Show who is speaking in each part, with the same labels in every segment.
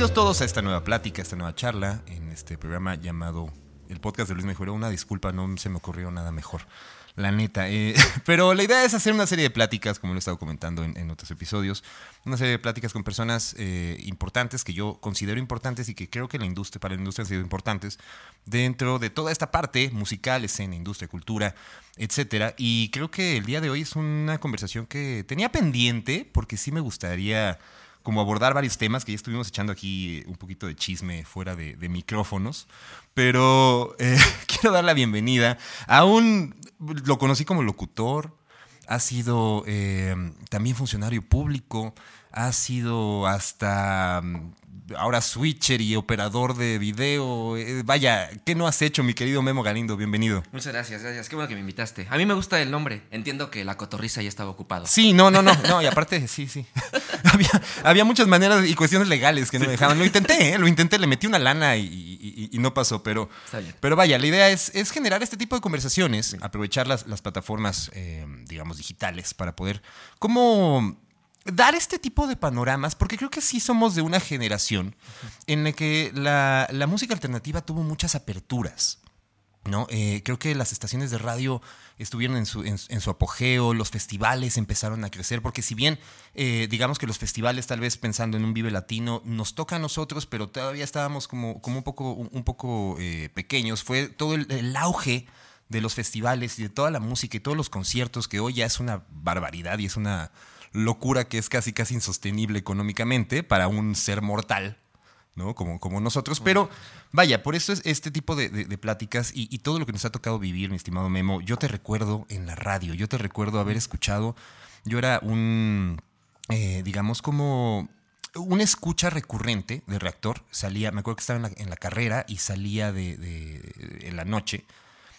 Speaker 1: Bienvenidos todos a esta nueva plática, a esta nueva charla en este programa llamado El Podcast de Luis Mejoró. Una disculpa, no se me ocurrió nada mejor. La neta. eh, pero la idea es hacer una serie de pláticas, como lo he estado comentando en, en otros episodios. Una serie de pláticas con personas eh, importantes que yo considero importantes y que creo que la industria, para la industria han sido importantes dentro de toda esta parte musical, escena, industria, cultura, etcétera. Y creo que el día de hoy es una conversación que tenía pendiente porque sí me gustaría como abordar varios temas que ya estuvimos echando aquí un poquito de chisme fuera de, micrófonos. Pero eh, quiero dar la bienvenida a un, lo conocí como locutor, ha sido eh, también funcionario público, ha sido hasta mm, ahora switcher y operador de video. Eh, vaya, ¿qué no has hecho, mi querido Memo Galindo? Bienvenido.
Speaker 2: Muchas gracias, gracias. Qué bueno que me invitaste. A mí me gusta el nombre. Entiendo que la cotorriza ya estaba ocupado.
Speaker 1: Sí, no, no, no, no, y aparte, sí, sí. había, había muchas maneras y cuestiones legales que no me dejaban. Lo intenté, ¿eh? lo intenté, le metí una lana y, y- y no pasó, pero,
Speaker 2: Está bien.
Speaker 1: pero vaya, la idea es, es generar este tipo de conversaciones, aprovechar las, las plataformas, eh, digamos, digitales para poder, como dar este tipo de panoramas, porque creo que sí somos de una generación en la que la, la música alternativa tuvo muchas aperturas. ¿no? Eh, creo que las estaciones de radio estuvieron en su, en, su apogeo, los festivales empezaron a crecer, porque si bien eh, digamos que los festivales, tal vez pensando en un Vive Latino, nos toca a nosotros, pero todavía estábamos como, como un poco, un poco eh, pequeños, fue todo el, el auge de los festivales y de toda la música y todos los conciertos, que hoy ya es una barbaridad y es una locura que es casi casi insostenible económicamente para un ser mortal, ¿no? Como, como nosotros. Pero vaya, por eso es este tipo de, de- de pláticas y, y todo lo que nos ha tocado vivir, mi estimado Memo. Yo te recuerdo en la radio, yo te recuerdo haber escuchado. Yo era un, eh, digamos, como una escucha recurrente de reactor. Salía, me acuerdo que estaba en la, en la carrera y salía de, de- en la noche.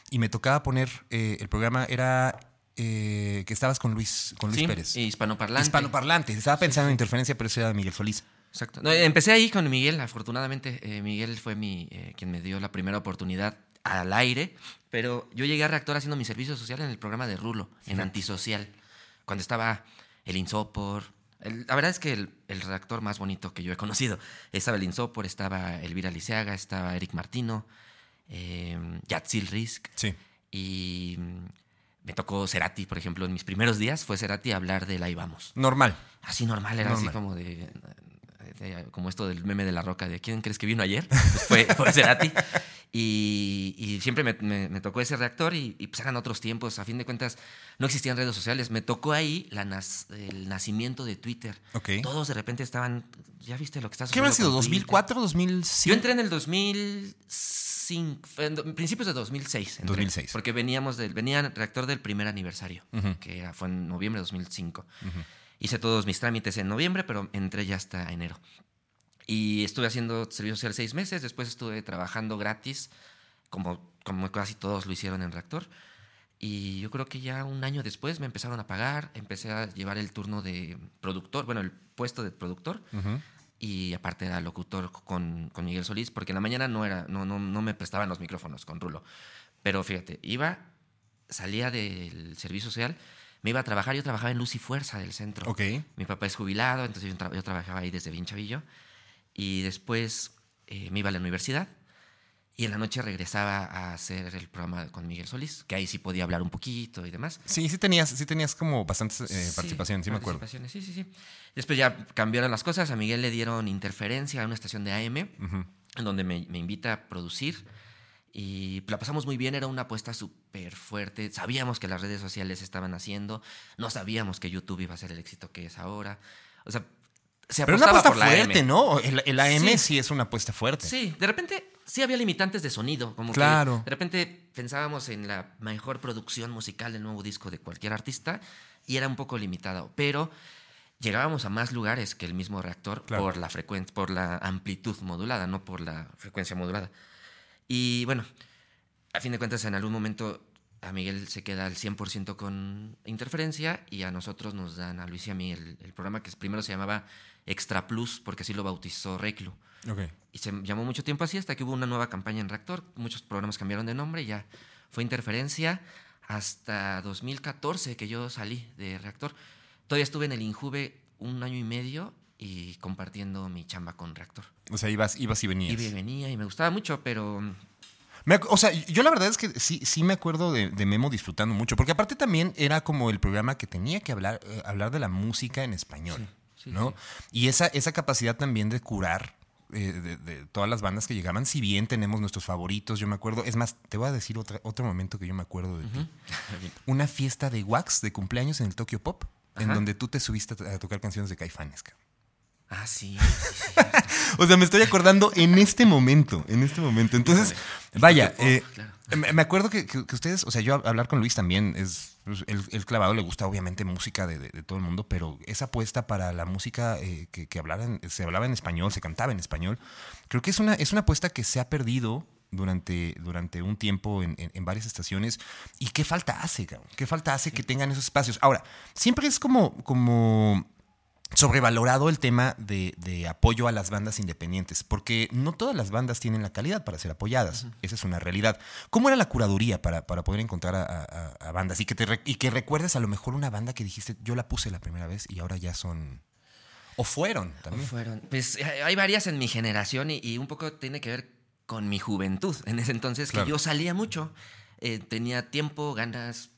Speaker 1: Y me tocaba poner, eh, el programa era eh, que estabas con Luis, con Luis
Speaker 2: Sí,
Speaker 1: Pérez.
Speaker 2: hispanoparlante.
Speaker 1: Hispanoparlante. Estaba pensando en interferencia, pero ese era Miguel Solís.
Speaker 2: Exacto. No, empecé ahí con Miguel, afortunadamente. eh, Miguel fue mi, eh, quien me dio la primera oportunidad al aire, pero yo llegué a Reactor haciendo mi servicio social en el programa de Rulo, en Antisocial, cuando estaba el Insopor. El- la verdad es que el, el redactor más bonito que yo he conocido. Estaba el Insopor, estaba Elvira Liceaga, estaba Eric Martino, Yatzil Risk.
Speaker 1: Sí.
Speaker 2: Y me tocó Cerati, por ejemplo, en mis primeros días fue Cerati hablar de la Ahí Vamos.
Speaker 1: Normal.
Speaker 2: Así normal, era
Speaker 1: Normal.
Speaker 2: así como de, de- Como esto del meme de la roca, de ¿quién crees que vino ayer? Pues fue, fue Cerati. Y, y siempre me, me- me tocó ese reactor y, y, pues eran otros tiempos. A fin de cuentas, no existían redes sociales. Me tocó ahí la nas- el nacimiento de Twitter.
Speaker 1: Ok.
Speaker 2: Todos de repente estaban. ¿Ya viste lo que está
Speaker 1: ¿Qué habrá sido?
Speaker 2: sucediendo con Twitter?
Speaker 1: ¿2004? ¿2005?
Speaker 2: Yo entré en el 2005, en principios de 2006. entré,
Speaker 1: 2006.
Speaker 2: Porque veníamos del, venía reactor del primer aniversario,
Speaker 1: Ujú.
Speaker 2: que era- fue en noviembre de 2005. Hice todos mis trámites en noviembre, pero entré ya hasta enero. Y estuve haciendo servicio social seis meses, después estuve trabajando gratis, como, como casi todos lo hicieron en reactor. Y yo creo que ya un año después me empezaron a pagar, empecé a llevar el turno de productor, bueno, el puesto de productor
Speaker 1: Ujú.
Speaker 2: Y aparte era locutor con, con Miguel Solís, porque en la mañana no, era, no, no, no me prestaban los micrófonos con Rulo. Pero fíjate, iba, salía del servicio social, me iba a trabajar, yo trabajaba en Luz y Fuerza del centro.
Speaker 1: Ok.
Speaker 2: Mi papá es jubilado, entonces yo, tra- yo trabajaba ahí desde bien chavillo. Y después eh, me iba a la universidad y en la noche regresaba a hacer el programa con Miguel Solís, que ahí sí podía hablar un poquito y demás.
Speaker 1: Sí, sí tenías, sí tenías como bastantes eh,
Speaker 2: Sí,
Speaker 1: participaciones, sí me acuerdo.
Speaker 2: Sí, sí, sí. Después ya cambiaron las cosas. A Miguel le dieron interferencia a una estación de AM, en donde me, me invita a producir. Y la pasamos muy bien, era una apuesta súper fuerte. Sabíamos que las redes sociales estaban haciendo, no sabíamos que YouTube iba a ser el éxito que es ahora. O sea, se
Speaker 1: Pero una apuesta
Speaker 2: por la
Speaker 1: fuerte,
Speaker 2: AM.
Speaker 1: ¿no? El, el AM sí.
Speaker 2: Sí.
Speaker 1: es una apuesta fuerte.
Speaker 2: Sí, de repente sí había limitantes de sonido. Como que
Speaker 1: Claro.
Speaker 2: de repente pensábamos en la mejor producción musical del nuevo disco de cualquier artista y era un poco limitado. Pero llegábamos a más lugares que el mismo reactor
Speaker 1: Claro.
Speaker 2: por la frecuencia, por la amplitud modulada, no por la frecuencia modulada. Y bueno, a fin de cuentas, en algún momento a Miguel se queda al 100% con interferencia y a nosotros nos dan, a Luis y a mí, el, el programa que primero se llamaba Extra Plus, porque así lo bautizó Reclu.
Speaker 1: Ok.
Speaker 2: Y se llamó mucho tiempo así hasta que hubo una nueva campaña en Reactor. Muchos programas cambiaron de nombre ya fue interferencia hasta 2014 que yo salí de Reactor. Todavía estuve en el Injuve un año y medio y compartiendo mi chamba con Reactor.
Speaker 1: O sea, ibas, ibas y venías.
Speaker 2: Iba y venía y me gustaba mucho, pero
Speaker 1: o sea, yo la verdad es que sí, sí me acuerdo de, de Memo disfrutando mucho, porque aparte también era como el programa que tenía que hablar, eh, hablar de la música en español,
Speaker 2: Sí, sí,
Speaker 1: ¿no? Y esa, esa capacidad también de curar eh, de, de todas las bandas que llegaban, si bien tenemos nuestros favoritos, yo me acuerdo, es más, te voy a decir otra, otro momento que yo me acuerdo de ti. Una fiesta de wax de cumpleaños en el Tokyo Pop, en donde tú te subiste a, a tocar canciones de Caifanes. cabrón.
Speaker 2: Ah, sí. sí, sí.
Speaker 1: O sea, me estoy acordando en este momento, en este momento. Entonces, vaya, eh, me acuerdo que, que- que ustedes, o sea, yo hablar con Luis también es, pues, el, el clavado le gusta obviamente música de, de- de todo el mundo, pero esa apuesta para la música eh, que, que hablaran- se hablaba en español, se cantaba en español, creo que es una, es una apuesta que se ha perdido durante, durante un tiempo en, en- en varias estaciones. ¿Y qué falta hace, cabrón? ¿Qué falta hace que tengan esos espacios? Ahora, siempre es como, como sobrevalorado el tema de, de apoyo a las bandas independientes, porque no todas las bandas tienen la calidad para ser apoyadas. Esa es una realidad. ¿Cómo era la curaduría para, para poder encontrar a, a- a bandas y que, te y que recuerdes a lo mejor una banda que dijiste, yo la puse la primera vez y ahora ya son... O fueron también.
Speaker 2: Fueron. Pues eh, hay varias en mi generación y, y un poco tiene que ver con mi juventud. En ese entonces
Speaker 1: Claro.
Speaker 2: que yo salía mucho. Eh, tenía tiempo, ganas,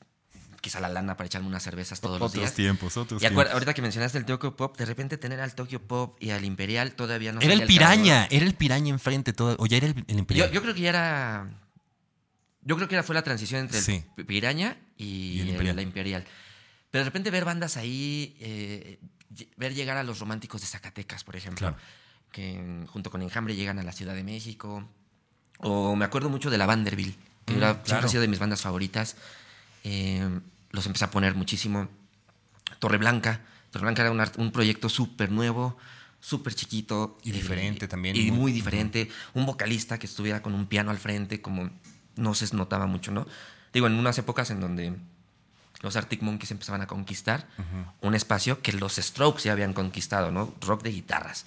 Speaker 2: quizá la lana para echarme unas cervezas todos los días.
Speaker 1: tiempos, otros
Speaker 2: Y acuer- ahorita que mencionaste el Tokyo Pop, de repente tener al Tokyo Pop y al Imperial todavía no
Speaker 1: Era el piraña, era el piraña enfrente todo. O ya era el, el imperial.
Speaker 2: Yo, yo creo que ya era. Yo creo que era, fue la transición entre
Speaker 1: Sí.
Speaker 2: el Piraña y,
Speaker 1: Y el
Speaker 2: el-
Speaker 1: Imperial.
Speaker 2: la Imperial. Pero de repente ver bandas ahí, eh, ver llegar a los románticos de Zacatecas, por ejemplo,
Speaker 1: Claro.
Speaker 2: que junto con Enjambre llegan a la Ciudad de México. O me acuerdo mucho de la Vanderbilt, que
Speaker 1: Mm,
Speaker 2: era- siempre ha sido de mis bandas favoritas. Eh, los empecé a poner muchísimo. Torreblanca. Torreblanca era un, proyecto súper nuevo, súper chiquito.
Speaker 1: Y diferente también,
Speaker 2: Y
Speaker 1: muy-
Speaker 2: muy diferente. Un vocalista que estuviera con un piano al frente, como no se notaba mucho, ¿no? Digo, en unas épocas en donde los Arctic Monkeys empezaban a conquistar un espacio que los Strokes ya habían conquistado, ¿no? Rock de guitarras.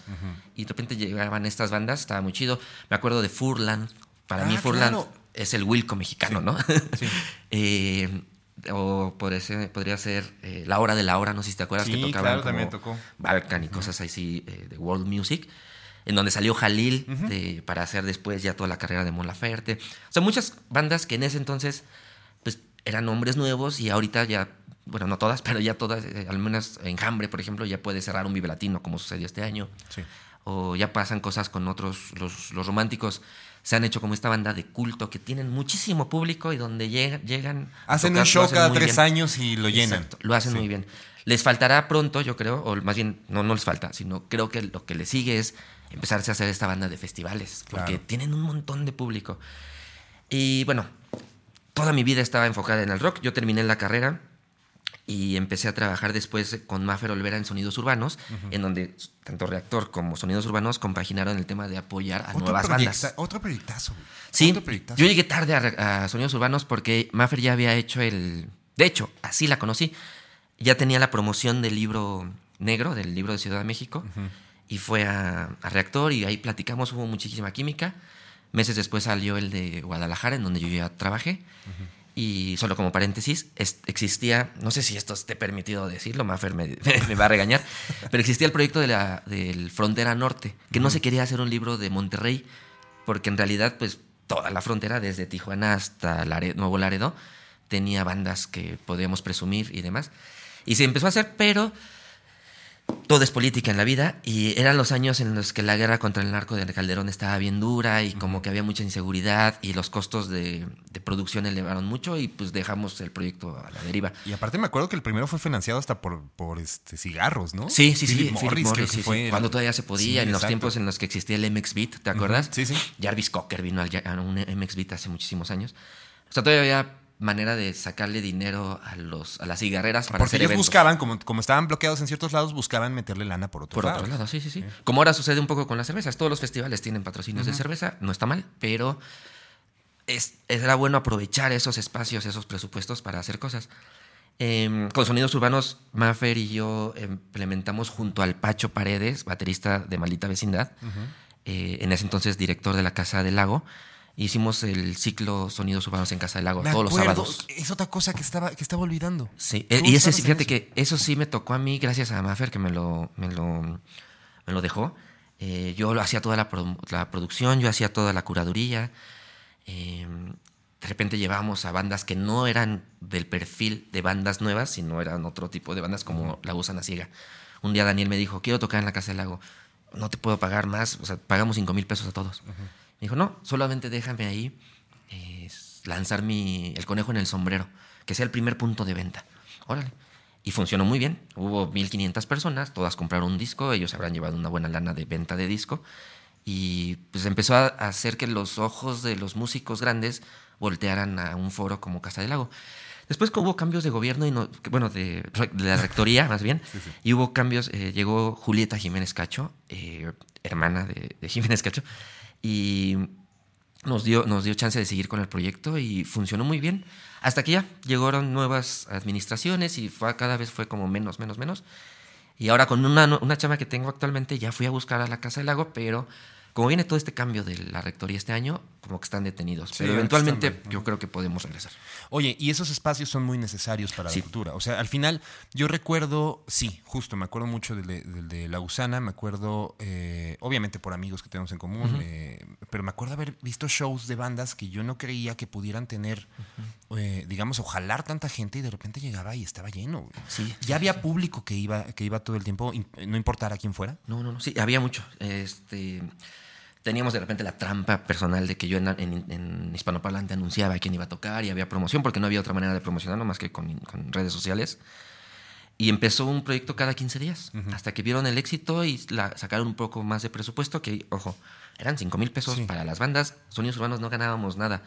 Speaker 2: Y de repente llegaban estas bandas, estaba muy chido. Me acuerdo de Furland. Para
Speaker 1: Ah,
Speaker 2: mí Furland
Speaker 1: claro.
Speaker 2: es el Wilco mexicano, ¿no?
Speaker 1: Sí.
Speaker 2: Eh, o podría ser, podría ser eh, La Hora de la Hora, no sé si te acuerdas, que
Speaker 1: Sí,
Speaker 2: tocaban
Speaker 1: claro, también tocó.
Speaker 2: Balkan y cosas así eh, de World Music, en donde salió Jalil de- para hacer después ya toda la carrera de Mon Laferte. O sea, muchas bandas que en ese entonces pues eran nombres nuevos y ahorita ya, bueno, no todas, pero ya todas, eh, al menos Enjambre, por ejemplo, ya puede cerrar un Vive Latino como sucedió este año.
Speaker 1: Sí.
Speaker 2: O ya pasan cosas con otros, los, los románticos se han hecho como esta banda de culto que tienen muchísimo público y donde llega- llegan...
Speaker 1: Hacen
Speaker 2: tocar,
Speaker 1: un show cada tres
Speaker 2: bien.
Speaker 1: años y lo llenan.
Speaker 2: Exacto, lo hacen
Speaker 1: Sí.
Speaker 2: muy bien. Les faltará pronto, yo creo, o más bien, no, no les falta, sino creo que lo que les sigue es empezarse a hacer esta banda de festivales, porque
Speaker 1: Claro.
Speaker 2: tienen un montón de público. Y bueno, toda mi vida estaba enfocada en el rock. Yo terminé la carrera y empecé a trabajar después con Maffer Olvera en Sonidos Urbanos, en donde tanto Reactor como Sonidos Urbanos compaginaron el tema de apoyar a
Speaker 1: Otro,
Speaker 2: nuevas bandas.
Speaker 1: otro proyectazo. güey.
Speaker 2: Sí,
Speaker 1: Otro proyectazo.
Speaker 2: yo llegué tarde a, a Sonidos Urbanos porque Maffer ya había hecho el... De hecho, así la conocí. Ya tenía la promoción del libro negro, del libro de Ciudad de México, y fue a, a Reactor y ahí platicamos, hubo muchísima química. Meses después salió el de Guadalajara, en donde yo ya trabajé. Y solo como paréntesis, es- existía, no sé si esto esté permitido decirlo, Maffer me, me va a regañar, pero existía el proyecto de la, del Frontera Norte, que no se quería hacer un libro de Monterrey, porque en realidad, pues, toda la frontera, desde Tijuana hasta Nuevo Laredo, tenía bandas que podíamos presumir y demás. Y se empezó a hacer, pero todo es política en la vida y eran los años en los que la guerra contra el narco de Calderón estaba bien dura y como que había mucha inseguridad y los costos de, de producción elevaron mucho y pues dejamos el proyecto a la deriva.
Speaker 1: Y aparte me acuerdo que el primero fue financiado hasta por, por este cigarros, ¿no?
Speaker 2: Sí, sí,
Speaker 1: Philip
Speaker 2: sí.
Speaker 1: Morris,
Speaker 2: Philip Morris, sí,
Speaker 1: fue
Speaker 2: sí.
Speaker 1: el-
Speaker 2: Cuando todavía se podía,
Speaker 1: Sí,
Speaker 2: en los tiempos en los que existía el MX Beat, ¿te acuerdas?
Speaker 1: Sí, sí.
Speaker 2: Jarvis Cocker vino al, a un MX Beat hace muchísimos años. O sea, todavía había manera de sacarle dinero a, los, a las cigarreras para
Speaker 1: Porque
Speaker 2: hacer
Speaker 1: ellos
Speaker 2: eventos.
Speaker 1: buscaban, como, como estaban bloqueados en ciertos lados, buscaban meterle lana por otro
Speaker 2: Por
Speaker 1: lado.
Speaker 2: otro lado, sí, sí, sí. Como ahora sucede un poco con las cervezas. Todos los festivales tienen patrocinios de cerveza, no está mal, pero es, era bueno aprovechar esos espacios, esos presupuestos para hacer cosas. Em, con Sonidos Urbanos, Maffer y yo implementamos junto al Pacho Paredes, baterista de Maldita Vecindad, eh, en ese entonces director de la Casa del Lago, hicimos el ciclo Sonidos Urbanos en Casa del Lago
Speaker 1: Me
Speaker 2: todos los sábados.
Speaker 1: Es otra cosa que estaba, que estaba olvidando.
Speaker 2: Sí, y ese fíjate
Speaker 1: eso.
Speaker 2: que eso sí me tocó a mí gracias a Maffer que me lo, me lo me lo dejó. Eh, yo lo hacía toda la, la, producción, yo hacía toda la curaduría. Eh, de repente llevábamos a bandas que no eran del perfil de bandas nuevas, sino eran otro tipo de bandas como La Gusana Ciega. Un día Daniel me dijo, quiero tocar en la Casa del Lago, no te puedo pagar más, o sea, pagamos 5 mil pesos a todos. Me dijo, no, solamente déjame ahí eh, lanzar mi, el conejo en el sombrero, que sea el primer punto de venta. Órale. Y funcionó muy bien. Hubo 1.500 personas, todas compraron un disco, ellos habrán llevado una buena lana de venta de disco. Y pues empezó a hacer que los ojos de los músicos grandes voltearan a un foro como Casa del Lago. Después hubo cambios de gobierno, y no, bueno, de, la rectoría más bien, y hubo cambios, eh, llegó Julieta Jiménez Cacho, eh, hermana de, de, Jiménez Cacho, y nos dio, nos dio chance de seguir con el proyecto y funcionó muy bien. Hasta que ya llegaron nuevas administraciones y fue, cada vez fue como menos, menos, menos. Y ahora con una, una chama que tengo actualmente ya fui a buscar a la Casa del Lago, pero como viene todo este cambio de la rectoría este año, como que están detenidos. pero eventualmente yo creo que podemos regresar.
Speaker 1: Oye, y esos espacios son muy necesarios para la cultura. O sea, al final, yo recuerdo, sí, justo, me acuerdo mucho del de, La Gusana, me acuerdo, eh, obviamente por amigos que tenemos en común, eh, pero me acuerdo haber visto shows de bandas que yo no creía que pudieran tener, eh, digamos, o jalar tanta gente y de repente llegaba y estaba lleno. Sí. Ya había público que iba, que iba todo el tiempo, no importara quién fuera.
Speaker 2: No, no, no, sí, había mucho. Este teníamos de repente la trampa personal de que yo en, en, hispanoparlante anunciaba quién iba a tocar y había promoción porque no había otra manera de promocionarlo más que con, redes sociales. Y empezó un proyecto cada 15 días, hasta que vieron el éxito y la, sacaron un poco más de presupuesto, que, ojo, eran 5 mil pesos para las bandas, sonidos urbanos no ganábamos nada.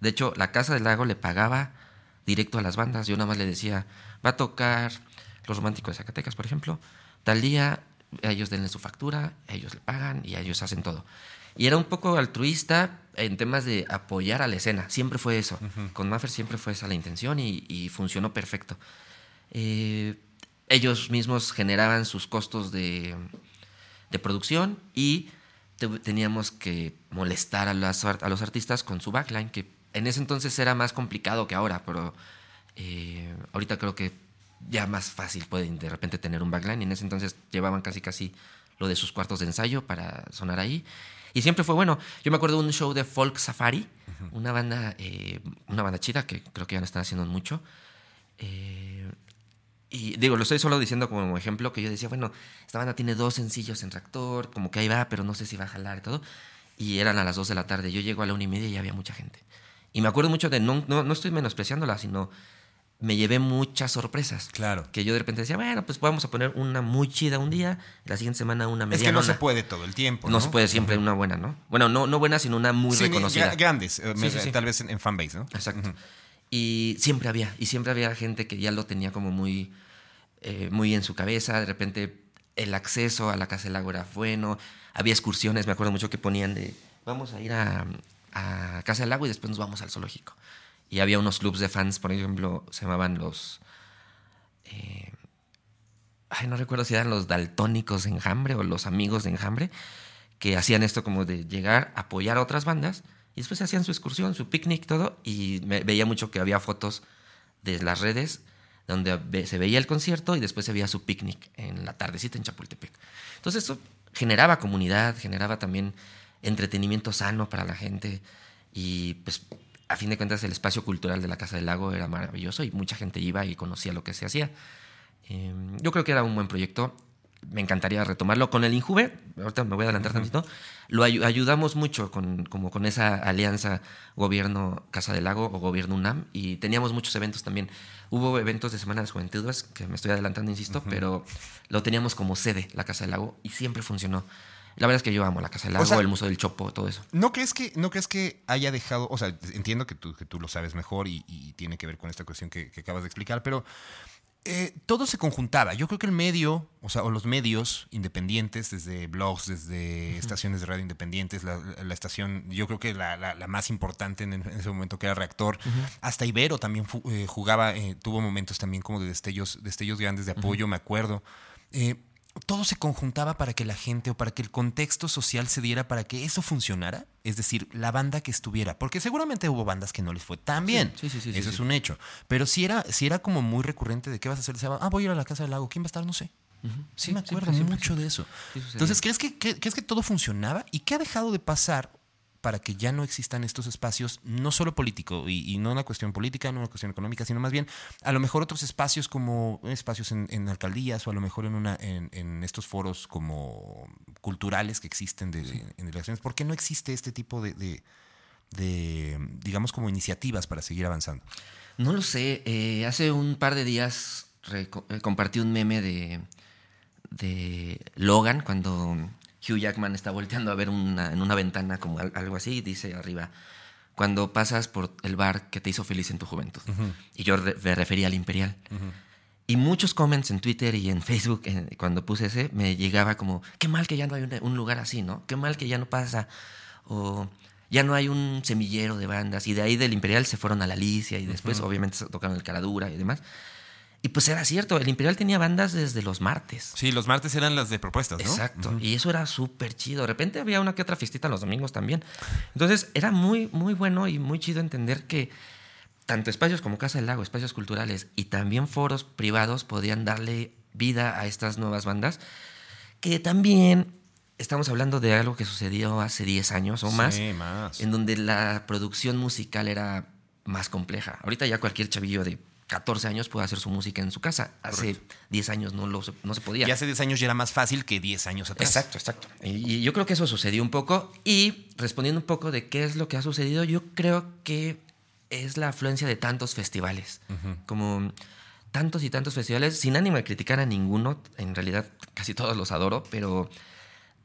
Speaker 2: De hecho, la Casa del Lago le pagaba directo a las bandas, yo nada más le decía, va a tocar Los Románticos de Zacatecas, por ejemplo, tal día, ellos denle su factura, ellos le pagan y ellos hacen todo. Y era un poco altruista en temas de apoyar a la escena. Siempre fue eso. Con Maffer siempre fue esa la intención y, funcionó perfecto. Eh, ellos mismos generaban sus costos de, producción y teníamos que molestar a, a, los artistas con su backline, que en ese entonces era más complicado que ahora, pero eh, ahorita creo que ya más fácil pueden de repente tener un backline. Y en ese entonces llevaban casi casi lo de sus cuartos de ensayo para sonar ahí. Y siempre fue bueno. Yo me acuerdo de un show de Folk Safari, una banda eh, una banda chida que creo que ya no están haciendo mucho. Eh, y digo, lo estoy solo diciendo como ejemplo que yo decía, bueno, esta banda tiene dos sencillos en reactor, como que ahí va, pero no sé si va a jalar y todo. Y eran a las dos de la tarde. Yo llego a la una y media y ya había mucha gente. Y me acuerdo mucho de, no, no, no estoy menospreciándola, sino me llevé muchas sorpresas.
Speaker 1: Claro.
Speaker 2: Que yo de repente decía, bueno, pues vamos a poner una muy chida un día, la siguiente semana una media.
Speaker 1: Es que no se puede todo el tiempo.
Speaker 2: No, no se puede siempre una buena, ¿no? Bueno, no, no buena, sino una muy reconocida.
Speaker 1: Grandes, eh, tal vez en, fanbase, ¿no?
Speaker 2: Exacto. Y siempre había, y siempre había gente que ya lo tenía como muy, eh, muy en su cabeza. De repente el acceso a la Casa del Lago era bueno. Había excursiones, me acuerdo mucho que ponían de, vamos a ir a, a Casa del Lago y después nos vamos al zoológico. Y había unos clubs de fans, por ejemplo, se llamaban los... Eh, ay, no recuerdo si eran los daltónicos de enjambre o los amigos de enjambre, que hacían esto como de llegar, a apoyar a otras bandas, y después hacían su excursión, su picnic, todo, y veía mucho que había fotos de las redes donde se veía el concierto y después se veía su picnic en la tardecita en Chapultepec. Entonces eso generaba comunidad, generaba también entretenimiento sano para la gente y pues a fin de cuentas el espacio cultural de la Casa del Lago era maravilloso y mucha gente iba y conocía lo que se hacía. Em, yo creo que era un buen proyecto. Me encantaría retomarlo con el Injuve. Ahorita me voy a adelantar tantito. Lo ayudamos mucho con, como con esa alianza gobierno Casa del Lago o gobierno UNAM y teníamos muchos eventos también. Hubo eventos de Semana de Juventudes, que me estoy adelantando, insisto, pero lo teníamos como sede, la Casa del Lago, y siempre funcionó. La verdad es que yo amo la Casa del Lago, el Museo del Chopo, todo eso.
Speaker 1: ¿No crees que, no crees que haya dejado, o sea, entiendo que tú, que tú lo sabes mejor y, tiene que ver con esta cuestión que, acabas de explicar, pero eh, todo se conjuntaba. Yo creo que el medio, o sea, o los medios independientes, desde blogs, desde estaciones de radio independientes, la, estación, yo creo que la, más importante en, ese momento que era Reactor, hasta Ibero también eh, jugaba, eh, tuvo momentos también como de destellos, destellos grandes de apoyo, me acuerdo todo se conjuntaba para que la gente o para que el contexto social se diera para que eso funcionara. Es decir, la banda que estuviera. Porque seguramente hubo bandas que no les fue tan bien. Sí, sí, sí. eso es un hecho. Pero si era, si era como muy recurrente de qué vas a hacer, ah, voy a ir a la Casa del Lago. ¿Quién va a estar? No sé. Sí, me acuerdo
Speaker 2: siempre,
Speaker 1: mucho de eso. Entonces, ¿crees que, que- crees que todo funcionaba? ¿Y qué ha dejado de pasar para que ya no existan estos espacios, no solo político, y, y no una cuestión política, no una cuestión económica, sino más bien a lo mejor otros espacios como espacios en, en alcaldías o a lo mejor en, una, en, en estos foros como culturales que existen de, en elecciones? ¿Por qué no existe este tipo de, de- de, digamos, como iniciativas para seguir avanzando?
Speaker 2: No lo sé. eh, hace un par de días eh, compartí un meme de, de Logan cuando Hugh Jackman está volteando a ver una, en una ventana como al- algo así y dice arriba, cuando pasas por el bar que te hizo feliz en tu juventud. Y yo re- me refería al Imperial. Y muchos comments en Twitter y en Facebook, eh, cuando puse ese, me llegaba como, qué mal que ya no hay un, un lugar así, ¿no? Qué mal que ya no pasa. O ya no hay un semillero de bandas. Y de ahí del Imperial se fueron a la Alicia y después obviamente se tocaron el Caradura y demás. Y pues era cierto, el Imperial tenía bandas desde los martes.
Speaker 1: Sí, los martes eran las de propuestas, ¿no?
Speaker 2: Exacto. Y eso era súper chido. De repente había una que otra fiestita los domingos también. Entonces era muy, muy bueno y muy chido entender que tanto espacios como Casa del Lago, espacios culturales y también foros privados podían darle vida a estas nuevas bandas. Que también estamos hablando de algo que sucedió hace 10 años o más.
Speaker 1: Sí, más.
Speaker 2: En donde la producción musical era más compleja. Ahorita ya cualquier chavillo de 14 años puede hacer su música en su casa. Hace 10 años no, lo, se- no se podía.
Speaker 1: Y hace 10 años ya era más fácil que 10 años atrás.
Speaker 2: Exacto, exacto. Y, y yo creo que eso sucedió un poco. Y respondiendo un poco de qué es lo que ha sucedido, yo creo que es la afluencia de tantos festivales. Como tantos y tantos festivales, sin ánimo de criticar a ninguno, en realidad casi todos los adoro, pero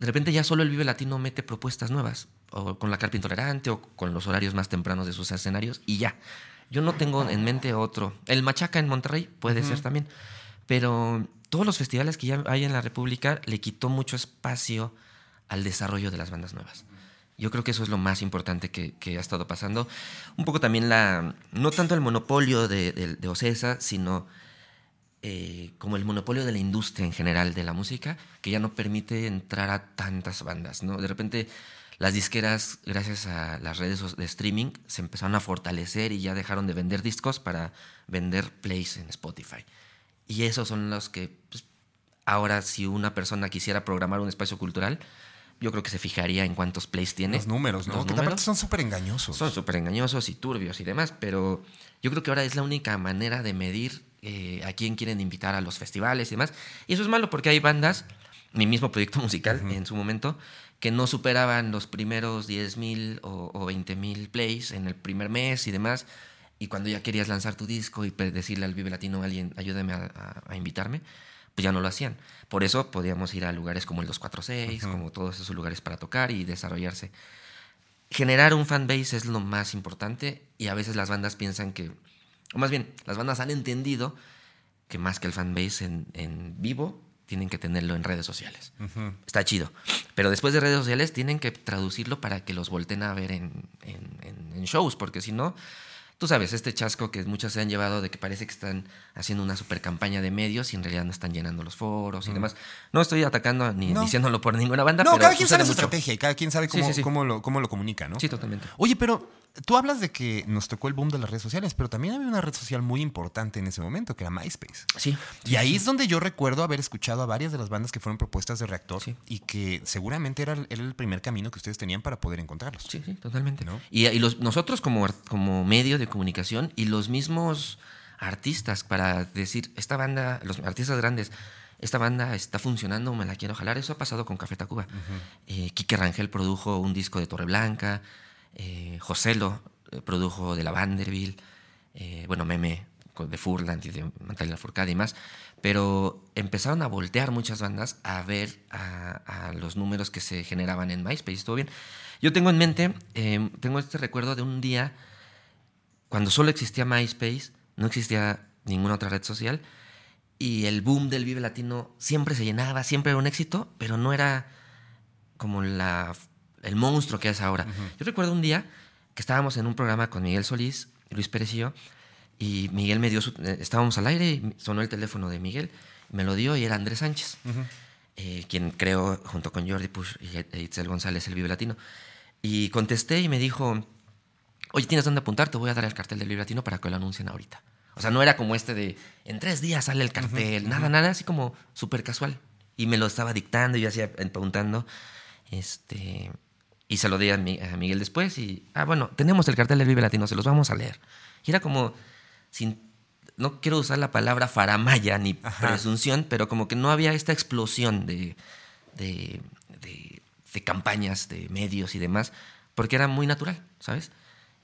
Speaker 2: de repente ya solo el Vive Latino mete propuestas nuevas, o con la carpa intolerante, o con los horarios más tempranos de sus escenarios, y ya. Yo no tengo en mente otro. El Machaca en Monterrey puede ser también, pero todos los festivales que ya hay en la República le quitó mucho espacio al desarrollo de las bandas nuevas. Yo creo que eso es lo más importante que, que ha estado pasando. Un poco también la, no tanto el monopolio de, de, de Ocesa, sino eh, como el monopolio de la industria en general de la música, que ya no permite entrar a tantas bandas, ¿no? De repente las disqueras, gracias a las redes de streaming, se empezaron a fortalecer y ya dejaron de vender discos para vender plays en Spotify. Y esos son los que, pues, ahora si una persona quisiera programar un espacio cultural, yo creo que se fijaría en cuántos plays tiene.
Speaker 1: Los números, ¿no?
Speaker 2: Los
Speaker 1: que
Speaker 2: números.
Speaker 1: aparte son súper engañosos.
Speaker 2: Son súper engañosos y turbios y demás, pero yo creo que ahora es la única manera de medir eh, a quién quieren invitar a los festivales y demás. Y eso es malo porque hay bandas, mi mismo proyecto musical en su momento, que no superaban los primeros 10 mil o, o 20 mil plays en el primer mes y demás. Y cuando ya querías lanzar tu disco y decirle al Vive Latino a alguien, ayúdame a, a- a invitarme, pues ya no lo hacían. Por eso podíamos ir a lugares como el 246, como todos esos lugares para tocar y desarrollarse generar un fanbase es lo más importante y a veces las bandas piensan que, o más bien, las bandas han entendido que más que el fanbase en, en vivo, tienen que tenerlo en redes sociales. Está chido. Pero después de redes sociales tienen que traducirlo para que los volten a ver en, en- en- en shows, porque si no, tú sabes, este chasco que muchos se han llevado de que parece que están haciendo una super campaña de medios y en realidad no están llenando los foros y demás. No estoy atacando ni
Speaker 1: No.
Speaker 2: diciéndolo por ninguna banda,
Speaker 1: No,
Speaker 2: pero
Speaker 1: cada quien sabe su estrategia y cada quien sabe cómo,
Speaker 2: sí, sí.
Speaker 1: cómo lo, cómo lo comunica, ¿no?
Speaker 2: Sí, totalmente.
Speaker 1: Oye, pero tú hablas de que nos tocó el boom de las redes sociales, pero también había una red social muy importante en ese momento, que era MySpace.
Speaker 2: Sí.
Speaker 1: Y ahí es donde yo recuerdo haber escuchado a varias de las bandas que fueron propuestas de reactor
Speaker 2: Sí.
Speaker 1: y que seguramente era, el- era el primer camino que ustedes tenían para poder encontrarlos.
Speaker 2: Sí, sí, totalmente.
Speaker 1: ¿No?
Speaker 2: Y, y los, nosotros como, como medio de comunicación y los mismos artistas para decir, esta banda, los artistas grandes, esta banda está funcionando, me la quiero jalar. Eso ha pasado con Café Tacuba. Eh, Quique Rangel produjo un disco de Torreblanca, eh, Joselo eh, produjo de la Vanderbilt, eh, bueno, Meme de Furland y de Natalia Lafourcade y más. Pero empezaron a voltear muchas bandas a ver a, a los números que se generaban en MySpace. Estuvo bien. Yo tengo en mente, eh, tengo este recuerdo de un día cuando solo existía MySpace, no existía ninguna otra red social, y el boom del Vive Latino siempre se llenaba, siempre era un éxito, pero no era como la, el monstruo que es ahora. Yo recuerdo un día que estábamos en un programa con Miguel Solís, Luis Pérez y yo, y Miguel me dio su, eh, estábamos al aire y sonó el teléfono de Miguel, me lo dio y era Andrés Sánchez, eh, quien creó junto con Jordi Push y Itzel González el Vive Latino. Y contesté y me dijo, oye, ¿tienes dónde apuntar? Te voy a dar el cartel del Vive Latino para que lo anuncien ahorita. O sea, no era como este de en tres días sale el cartel, nada, nada, así como súper casual. Y me lo estaba dictando y yo hacía preguntando. Este. Y se lo di a, Miguel después y, ah, bueno, tenemos el cartel del Vive Latino, se los vamos a leer. Y era como, sin, no quiero usar la palabra faramaya ni presunción, pero como que no había esta explosión de, de, de, campañas, de medios y demás, porque era muy natural, ¿sabes?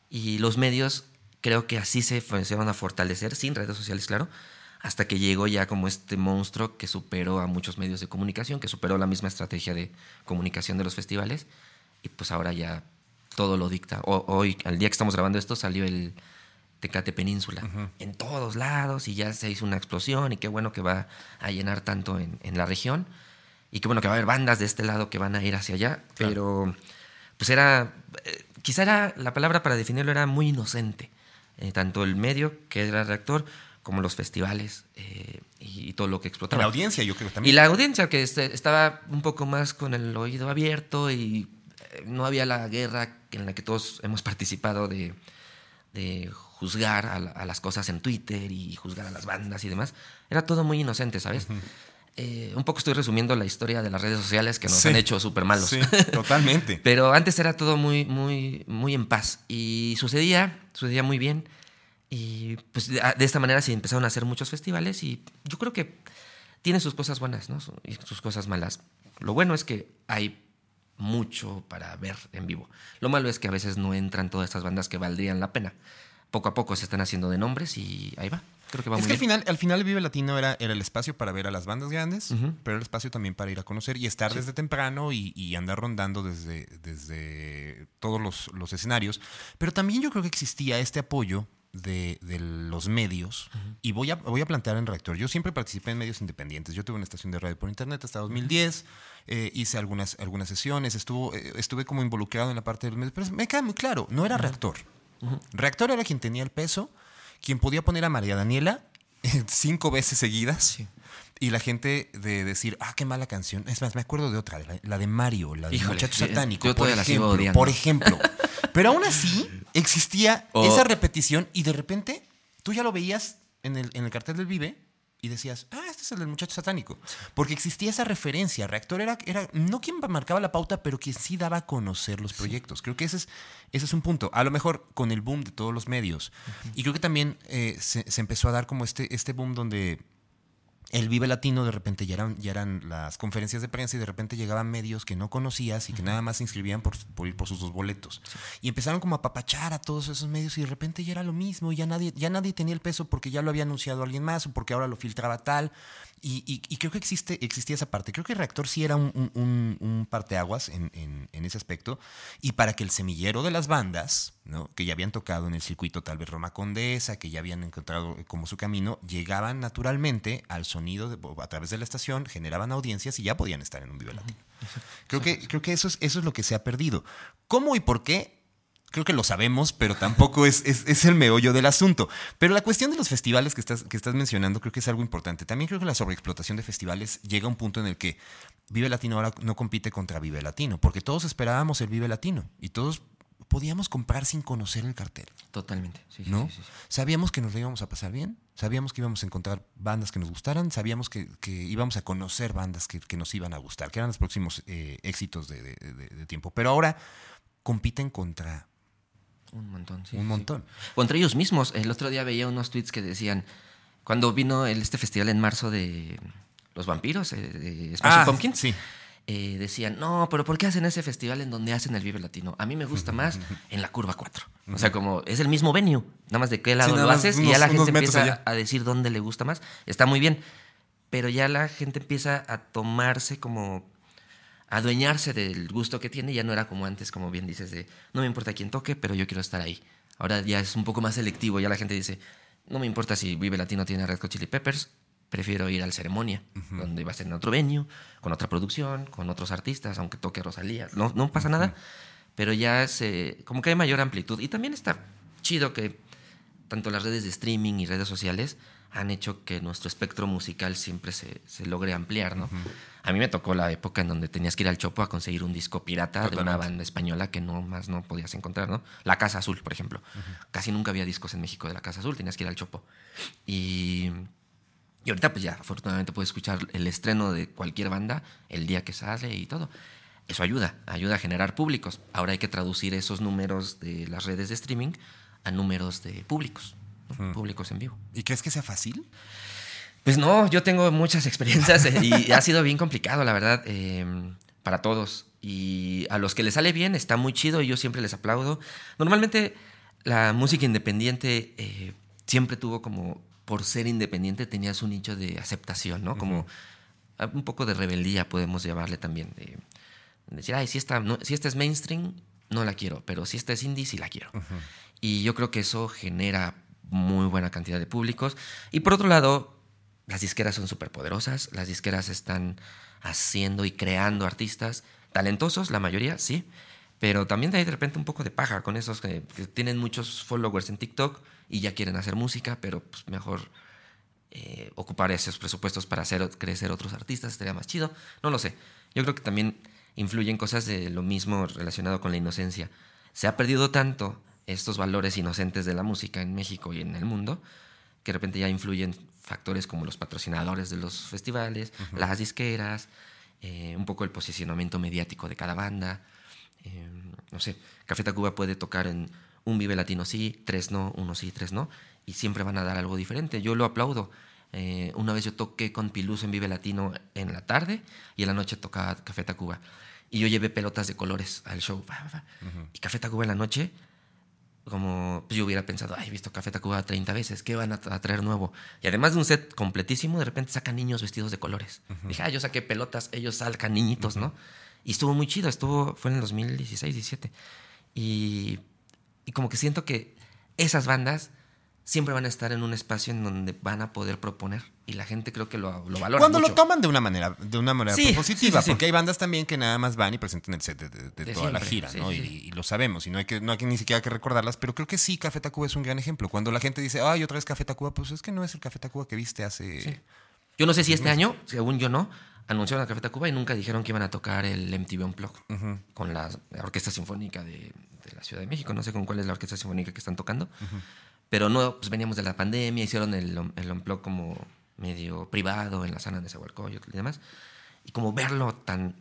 Speaker 2: Y los medios creo que así se fueron a fortalecer, sin redes sociales, claro, hasta que llegó ya como este monstruo que superó a muchos medios de comunicación, que superó la misma estrategia de comunicación de los festivales y pues ahora ya todo lo dicta. hoy, al día que estamos grabando esto, salió el Tecate Península en todos lados y ya se hizo una explosión y qué bueno que va a llenar tanto en, la región y qué bueno que va a haber bandas de este lado que van a ir hacia allá, pero pues era, eh, quizá era, la palabra para definirlo era muy inocente, eh, tanto el medio que era reactor como los festivales eh, y, todo lo que explotaba.
Speaker 1: la audiencia, yo creo también.
Speaker 2: Y la audiencia que este, estaba un poco más con el oído abierto y no había la guerra en la que todos hemos participado de, juzgar a, las cosas en Twitter y juzgar a las bandas y demás. Era todo muy inocente, ¿sabes? Eh, un poco estoy resumiendo la historia de las redes sociales que nos han hecho súper malos.
Speaker 1: Sí, totalmente.
Speaker 2: Pero antes era todo muy, muy, muy en paz. Y sucedía, sucedía muy bien. Y pues de, esta manera se empezaron a hacer muchos festivales y yo creo que tiene sus cosas buenas, ¿no? Y sus cosas malas. Lo bueno es que hay mucho para ver en vivo. Lo malo es que a veces no entran todas estas bandas que valdrían la pena. Poco a poco se están haciendo de nombres y ahí va. Creo que va
Speaker 1: es
Speaker 2: que
Speaker 1: Al, final, al final Vive Latino era, era el espacio para ver a las bandas grandes, pero era el espacio también para ir a conocer y estar desde temprano y, andar rondando desde, desde todos los, los escenarios. Pero también yo creo que existía este apoyo de, los medios y voy a, voy a plantear en Reactor. Yo siempre participé en medios independientes. Yo tuve una estación de radio por internet hasta 2010, eh, hice algunas, algunas sesiones, estuvo, eh, estuve como involucrado en la parte de los medios, pero me queda muy claro, no era Reactor. Reactor era quien tenía el peso, quien podía poner a María Daniela cinco veces seguidas. Y la gente de decir, ah, qué mala canción. Es más, me acuerdo de otra, la, de Mario, la de Muchacho Satánico. por, ejemplo, por ejemplo. Pero aún así existía esa repetición y de repente tú ya lo veías en el, en el cartel del Vive y decías, ah, este es el del muchacho satánico. Porque existía esa referencia. Reactor era, era no quien marcaba la pauta, pero quien sí daba a conocer los proyectos. Creo que ese es, ese es un punto. A lo mejor con el boom de todos los medios. Y creo que también eh, se, se, empezó a dar como este, este boom donde el Vive Latino de repente ya eran, ya eran las conferencias de prensa y de repente llegaban medios que no conocías y que nada más se inscribían por, ir por sus dos boletos. Y empezaron como a papachar a todos esos medios y de repente ya era lo mismo, ya nadie, ya nadie tenía el peso porque ya lo había anunciado alguien más o porque ahora lo filtraba tal. Y, creo que existe, existía esa parte. Creo que el reactor sí era un, un, parteaguas en, en, ese aspecto. Y para que el semillero de las bandas, ¿no? que ya habían tocado en el circuito tal vez Roma Condesa, que ya habían encontrado como su camino, llegaban naturalmente al sonido a través de la estación, generaban audiencias y ya podían estar en un video latino. Creo que, creo que eso, es, eso es lo que se ha perdido. ¿Cómo y por qué? Creo que lo sabemos, pero tampoco es, es, el meollo del asunto. Pero la cuestión de los festivales que estás, que estás mencionando creo que es algo importante. También creo que la sobreexplotación de festivales llega a un punto en el que Vive Latino ahora no compite contra Vive Latino, porque todos esperábamos el Vive Latino y todos podíamos comprar sin conocer el cartel.
Speaker 2: Totalmente.
Speaker 1: ¿No? Sabíamos que nos lo íbamos a pasar bien, sabíamos que íbamos a encontrar bandas que nos gustaran, sabíamos que, íbamos a conocer bandas que, nos iban a gustar, que eran los próximos eh, éxitos de, de tiempo. Pero ahora compiten contra
Speaker 2: un montón, sí.
Speaker 1: Un montón.
Speaker 2: O entre ellos mismos. El otro día veía unos tweets que decían, cuando vino este festival en marzo de los vampiros, eh, de Smashing ah, Pumpkins,
Speaker 1: sí.
Speaker 2: Eh, decían, no, pero ¿por qué hacen ese festival en donde hacen el Vive Latino? A mí me gusta más en la Curva 4. O sea, como es el mismo venue, nada más de qué lado lo haces y ya la gente empieza a decir dónde le gusta más. Está muy bien, pero ya la gente empieza a tomarse como adueñarse del gusto que tiene, ya no era como antes, como bien dices, de no me importa quién toque, pero yo quiero estar ahí. Ahora ya es un poco más selectivo, ya la gente dice, no me importa si Vive Latino tiene Red Hot Chili Peppers, prefiero ir al Ceremonia, donde va a ser en otro venue, con otra producción, con otros artistas, aunque toque Rosalía, no, no pasa nada, pero ya es eh, como que hay mayor amplitud. Y también está chido que tanto las redes de streaming y redes sociales han hecho que nuestro espectro musical siempre se, se logre ampliar, ¿no? A mí me tocó la época en donde tenías que ir al Chopo a conseguir un disco pirata de una banda española que no más no podías encontrar, ¿no? La Casa Azul, por ejemplo. Casi nunca había discos en México de la Casa Azul, tenías que ir al Chopo. Y, y ahorita pues ya, afortunadamente puedes escuchar el estreno de cualquier banda el día que sale y todo. Eso ayuda, ayuda a generar públicos. Ahora hay que traducir esos números de las redes de streaming a números de públicos, ¿no? públicos en vivo.
Speaker 1: ¿Y crees que sea fácil?
Speaker 2: Pues no, yo tengo muchas experiencias y ha sido bien complicado, la verdad, eh, para todos. Y a los que les sale bien está muy chido y yo siempre les aplaudo. Normalmente la música independiente eh, siempre tuvo como, por ser independiente, tenías un nicho de aceptación, ¿no? Como un poco de rebeldía, podemos llamarle también. De, decir, ay, si esta, no, si esta es mainstream, no la quiero, pero si esta es indie, sí la quiero. Y yo creo que eso genera muy buena cantidad de públicos. Y por otro lado, las disqueras son súper poderosas, las disqueras están haciendo y creando artistas talentosos, la mayoría, sí, pero también hay de repente un poco de paja con esos que, tienen muchos followers en TikTok y ya quieren hacer música, pero pues mejor eh, ocupar esos presupuestos para hacer crecer otros artistas estaría más chido. No lo sé. Yo creo que también influyen cosas de lo mismo relacionado con la inocencia. Se ha perdido tanto estos valores inocentes de la música en México y en el mundo que de repente ya influyen factores como los patrocinadores de los festivales, las disqueras, eh, un poco el posicionamiento mediático de cada banda. Eh, no sé, Café Tacuba puede tocar en un Vive Latino sí, tres no, uno sí, tres no, y siempre van a dar algo diferente. Yo lo aplaudo. Eh, una vez yo toqué con Piluso en Vive Latino en la tarde y en la noche tocaba Café Tacuba. Y yo llevé pelotas de colores al show. Y Café Tacuba en la noche como pues, yo hubiera pensado, ay, he visto Café Tacuba 30 veces, ¿qué van a, a traer nuevo? Y además de un set completísimo, de repente sacan niños vestidos de colores. Dije, ah, yo saqué pelotas, ellos sacan niñitos, ¿no? Y estuvo muy chido, estuvo, fue en el 2016, 17. Y, y como que siento que esas bandas siempre van a estar en un espacio en donde van a poder proponer. Y la gente creo que lo, lo valora
Speaker 1: Cuando
Speaker 2: mucho.
Speaker 1: lo toman de una manera, de una manera
Speaker 2: Sí,
Speaker 1: positiva,
Speaker 2: sí, sí, sí.
Speaker 1: porque hay bandas también que nada más van y presentan el set de, de- de
Speaker 2: De
Speaker 1: toda la gira, ¿no? y, lo sabemos, y no hay que, no hay que ni siquiera que recordarlas, pero creo que sí, Café Tacuba es un gran ejemplo. Cuando la gente dice, ay, otra vez Café Tacuba, pues es que no es el Café Tacuba que viste hace.
Speaker 2: Sí. Yo no sé si este año, según yo no, anunciaron a Café Tacuba y nunca dijeron que iban a tocar el MTV Unplugged con la, Orquesta Sinfónica de, de la Ciudad de México. No sé con cuál es la Orquesta Sinfónica que están tocando. Pero no, pues veníamos de la pandemia, hicieron el, el Unplugged como medio privado en la zona de Zahualcóyotl y demás. Y como verlo tan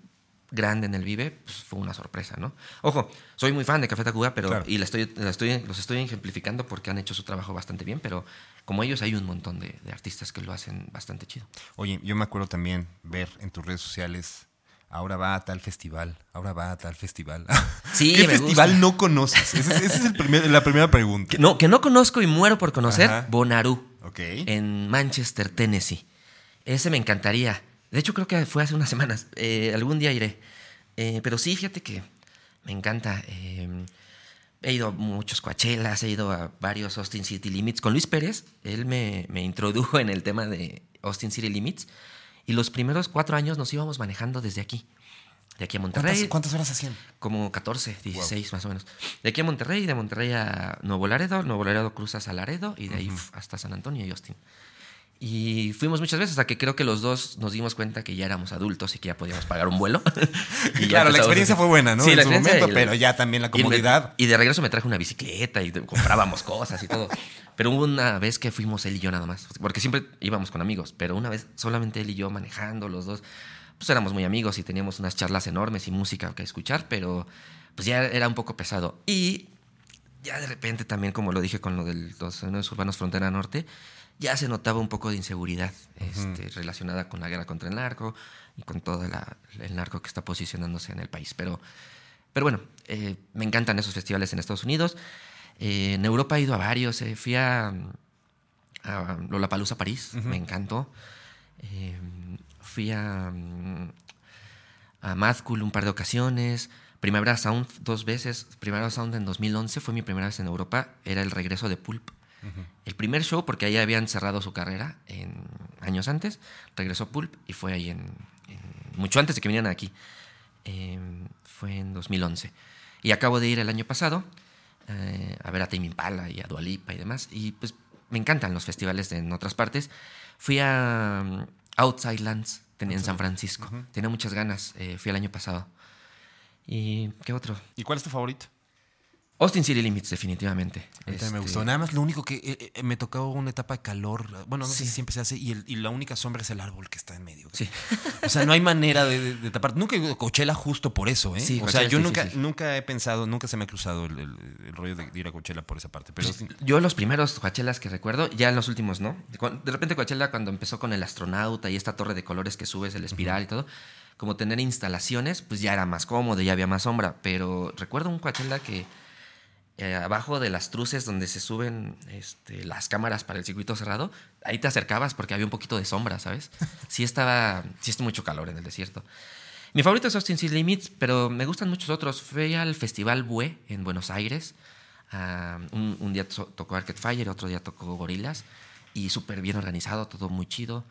Speaker 2: grande en el Vive, pues fue una sorpresa, ¿no? Ojo, soy muy fan de Café Tacuba, pero
Speaker 1: Claro.
Speaker 2: y la estoy, la estoy, los estoy ejemplificando porque han hecho su trabajo bastante bien, pero como ellos hay un montón de, de artistas que lo hacen bastante chido.
Speaker 1: Oye, yo me acuerdo también ver en tus redes sociales, ahora va a tal festival, ahora va a tal festival.
Speaker 2: Sí,
Speaker 1: ¿Qué
Speaker 2: me
Speaker 1: festival
Speaker 2: gusta.
Speaker 1: no conoces? Esa es, esa es el primer- la primera pregunta.
Speaker 2: Que no, que no conozco y muero por conocer,
Speaker 1: Ajá.
Speaker 2: Bonnaroo, En Manchester, Tennessee. Ese me encantaría. De hecho, creo que fue hace unas semanas. Eh, algún día iré. Eh, pero sí, fíjate que me encanta. Eh, he ido a muchos Coachelas, he ido a varios Austin City Limits. Con Luis Pérez, él me, me introdujo en el tema de Austin City Limits. Y los primeros cuatro años nos íbamos manejando desde aquí. De aquí a Monterrey.
Speaker 1: ¿Cuántas, cuántas horas hacían?
Speaker 2: Como 14, 16 más o menos. De aquí a Monterrey, de Monterrey a Nuevo Laredo, Nuevo Laredo cruzas a Laredo y de ahí f- hasta San Antonio y Austin. Y fuimos muchas veces hasta que creo que los dos nos dimos cuenta que ya éramos adultos y que ya podíamos pagar un vuelo.
Speaker 1: Y claro, la experiencia
Speaker 2: así.
Speaker 1: fue buena, ¿no?
Speaker 2: Sí,
Speaker 1: en
Speaker 2: la
Speaker 1: su
Speaker 2: experiencia
Speaker 1: momento,
Speaker 2: y la-
Speaker 1: pero ya también la
Speaker 2: y de-
Speaker 1: comodidad.
Speaker 2: Y de, regreso me traje una bicicleta y comprábamos cosas y todo. Pero hubo una vez que fuimos él y yo nada más. Porque siempre íbamos con amigos, pero una vez solamente él y yo manejando los dos. Pues éramos muy amigos y teníamos unas charlas enormes y música que escuchar, pero pues ya era un poco pesado. Y ya de repente también, como lo dije con lo de los zonas urbanos frontera norte, ya se notaba un poco de inseguridad este, relacionada con la guerra contra el narco y con todo la- el narco que está posicionándose en el país. Pero, pero bueno, eh, me encantan esos festivales en Estados Unidos. Eh, en Europa he ido a varios. eh, fui a, a Lollapalooza París, me encantó. Fui a, mm, a Mad Cool un par de ocasiones. Primavera Sound dos veces. Primavera Sound en 2011 fue mi primera vez en Europa. Era el regreso de Pulp. El primer show, porque ahí habían cerrado su carrera en, años antes, regresó Pulp y fue ahí en, en- mucho antes de que vinieran aquí. Eh, fue en 2011. Y acabo de ir el año pasado eh, a ver a Tame Impala y a Dualipa y demás. Y pues me encantan los festivales en otras partes. Fui a um, Outside Lands en San Francisco. Tenía muchas ganas. eh, fui el año pasado. ¿Y qué otro?
Speaker 1: ¿Y cuál es tu favorito?
Speaker 2: Austin City Limits, definitivamente.
Speaker 1: También me
Speaker 2: Este,
Speaker 1: gustó. Nada más lo único que eh, eh, me tocó una etapa de calor. Bueno, no sé si siempre se hace. Y, el- y la única sombra es el árbol que está en medio.
Speaker 2: Sí.
Speaker 1: O sea, no hay manera de, de- de tapar. Nunca Coachella justo por eso, ¿eh?
Speaker 2: Sí,
Speaker 1: o sea, yo nunca, nunca he pensado, nunca se me ha cruzado el, el- el rollo de ir a Coachella por esa parte. Pero sí.
Speaker 2: Yo los primeros Coachelas que recuerdo, ya en los últimos no. De repente Coachella cuando empezó con el astronauta y esta torre de colores que subes, el espiral y todo, como tener instalaciones, pues ya era más cómodo, ya había más sombra. Pero recuerdo un Coachella que eh, abajo de las truces donde se suben este, las cámaras para el circuito cerrado, ahí te acercabas porque había un poquito de sombra, ¿sabes? Sí estaba, sí está mucho calor en el desierto. Mi favorito es Austin City Limits, pero me gustan muchos otros. Fui al Festival Bue en Buenos Aires. Un, un día to- tocó Arcade Fire, otro día tocó Gorilas. Y súper bien organizado, todo muy chido.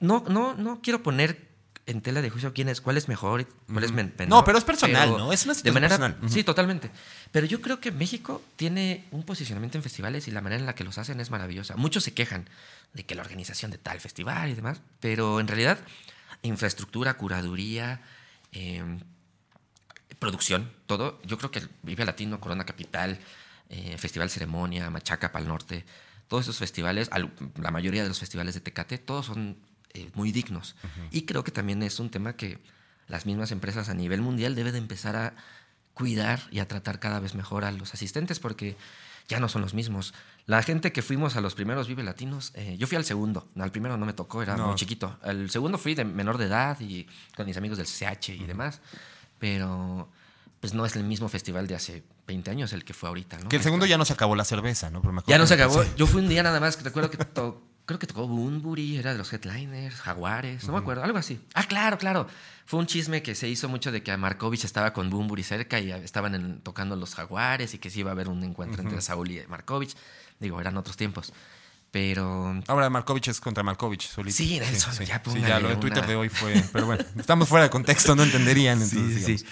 Speaker 2: No, no, no quiero poner en tela de juicio quién es, cuál es mejor cuál es men- menor.
Speaker 1: No, pero es personal, ¿no? Es una
Speaker 2: de
Speaker 1: situación
Speaker 2: manera,
Speaker 1: personal.
Speaker 2: Sí, totalmente. Pero yo creo que México tiene un posicionamiento en festivales y la manera en la que los hacen es maravillosa. Muchos se quejan de que la organización de tal festival y demás, pero en realidad infraestructura, curaduría, eh, producción, todo. Yo creo que Vive Latino, Corona Capital, eh, Festival Ceremonia, Machaca Pal Norte, todos esos festivales, al- la mayoría de los festivales de Tecate, todos son eh, muy dignos. Y creo que también es un tema que las mismas empresas a nivel mundial deben de empezar a cuidar y a tratar cada vez mejor a los asistentes porque ya no son los mismos. La gente que fuimos a los primeros Vive Latinos, eh, yo fui al segundo, al primero no me tocó, era
Speaker 1: No.
Speaker 2: muy chiquito. Al segundo fui de menor de edad y con mis amigos del CH y demás, pero pues no es el mismo festival de hace 20 años el que fue ahorita, ¿no?
Speaker 1: Que el segundo ya no se acabó la cerveza, ¿no? Pero me acuerdo
Speaker 2: Ya no se acabó. Yo fui un día nada más, que recuerdo que creo que tocó Bunbury, era de los headliners, Jaguares, no me acuerdo, algo así. Ah, claro, claro. Fue un chisme que se hizo mucho de que Markovich estaba con Bunbury cerca y estaban en- tocando los Jaguares y que sí iba a haber un encuentro entre Saúl y Markovich. Digo, eran otros tiempos. Pero
Speaker 1: Ahora Markovich es contra Markovich solito.
Speaker 2: Sí, Nelson, ya
Speaker 1: Sí, ya lo de Twitter
Speaker 2: una-
Speaker 1: de hoy fue. Pero bueno, estamos fuera de contexto, no entenderían. Entonces, digamos.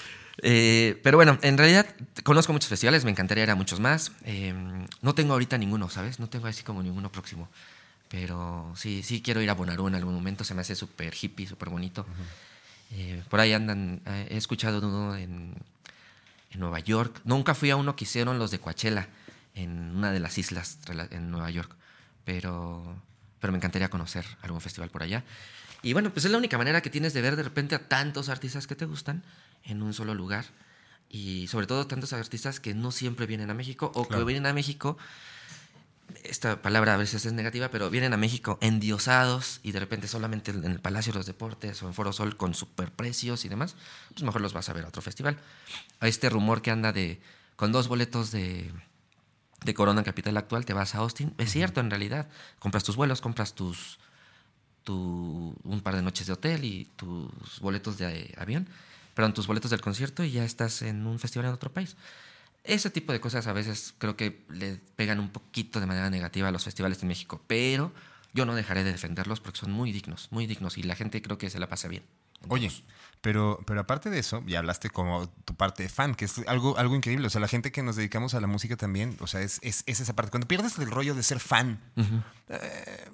Speaker 2: Eh, pero bueno, en realidad conozco muchos festivales, me encantaría ir a muchos más. Eh, no tengo ahorita ninguno, ¿sabes? No tengo así como ninguno próximo. Pero sí, sí quiero ir a Bonnaroo en algún momento, se me hace súper hippie, súper bonito. Eh, por ahí andan, eh, he escuchado de uno en, en Nueva York. Nunca fui a uno que hicieron los de Coachella, en una de las islas en Nueva York. Pero, pero me encantaría conocer algún festival por allá. Y bueno, pues es la única manera que tienes de ver de repente a tantos artistas que te gustan en un solo lugar. Y sobre todo tantos artistas que no siempre vienen a México o
Speaker 1: Claro.
Speaker 2: que vienen a México esta palabra a veces es negativa, pero vienen a México endiosados y de repente solamente en el Palacio de los Deportes o en Foro Sol con superprecios y demás, pues mejor los vas a ver a otro festival. A este rumor que anda de con dos boletos de, de Corona Capital Actual te vas a Austin, es cierto en realidad, compras tus vuelos, compras tus tu, un par de noches de hotel y tus boletos de avión, perdón, tus boletos del concierto y ya estás en un festival en otro país. Ese tipo de cosas a veces creo que le pegan un poquito de manera negativa a los festivales de México, pero yo no dejaré de defenderlos porque son muy dignos, muy dignos y la gente creo que se la pasa bien. en
Speaker 1: Oye. Pero, pero aparte de eso, ya hablaste como tu parte de fan, que es algo, algo increíble. O sea, la gente que nos dedicamos a la música también, o sea, es, es, es esa parte. Cuando pierdes el rollo de ser fan, eh,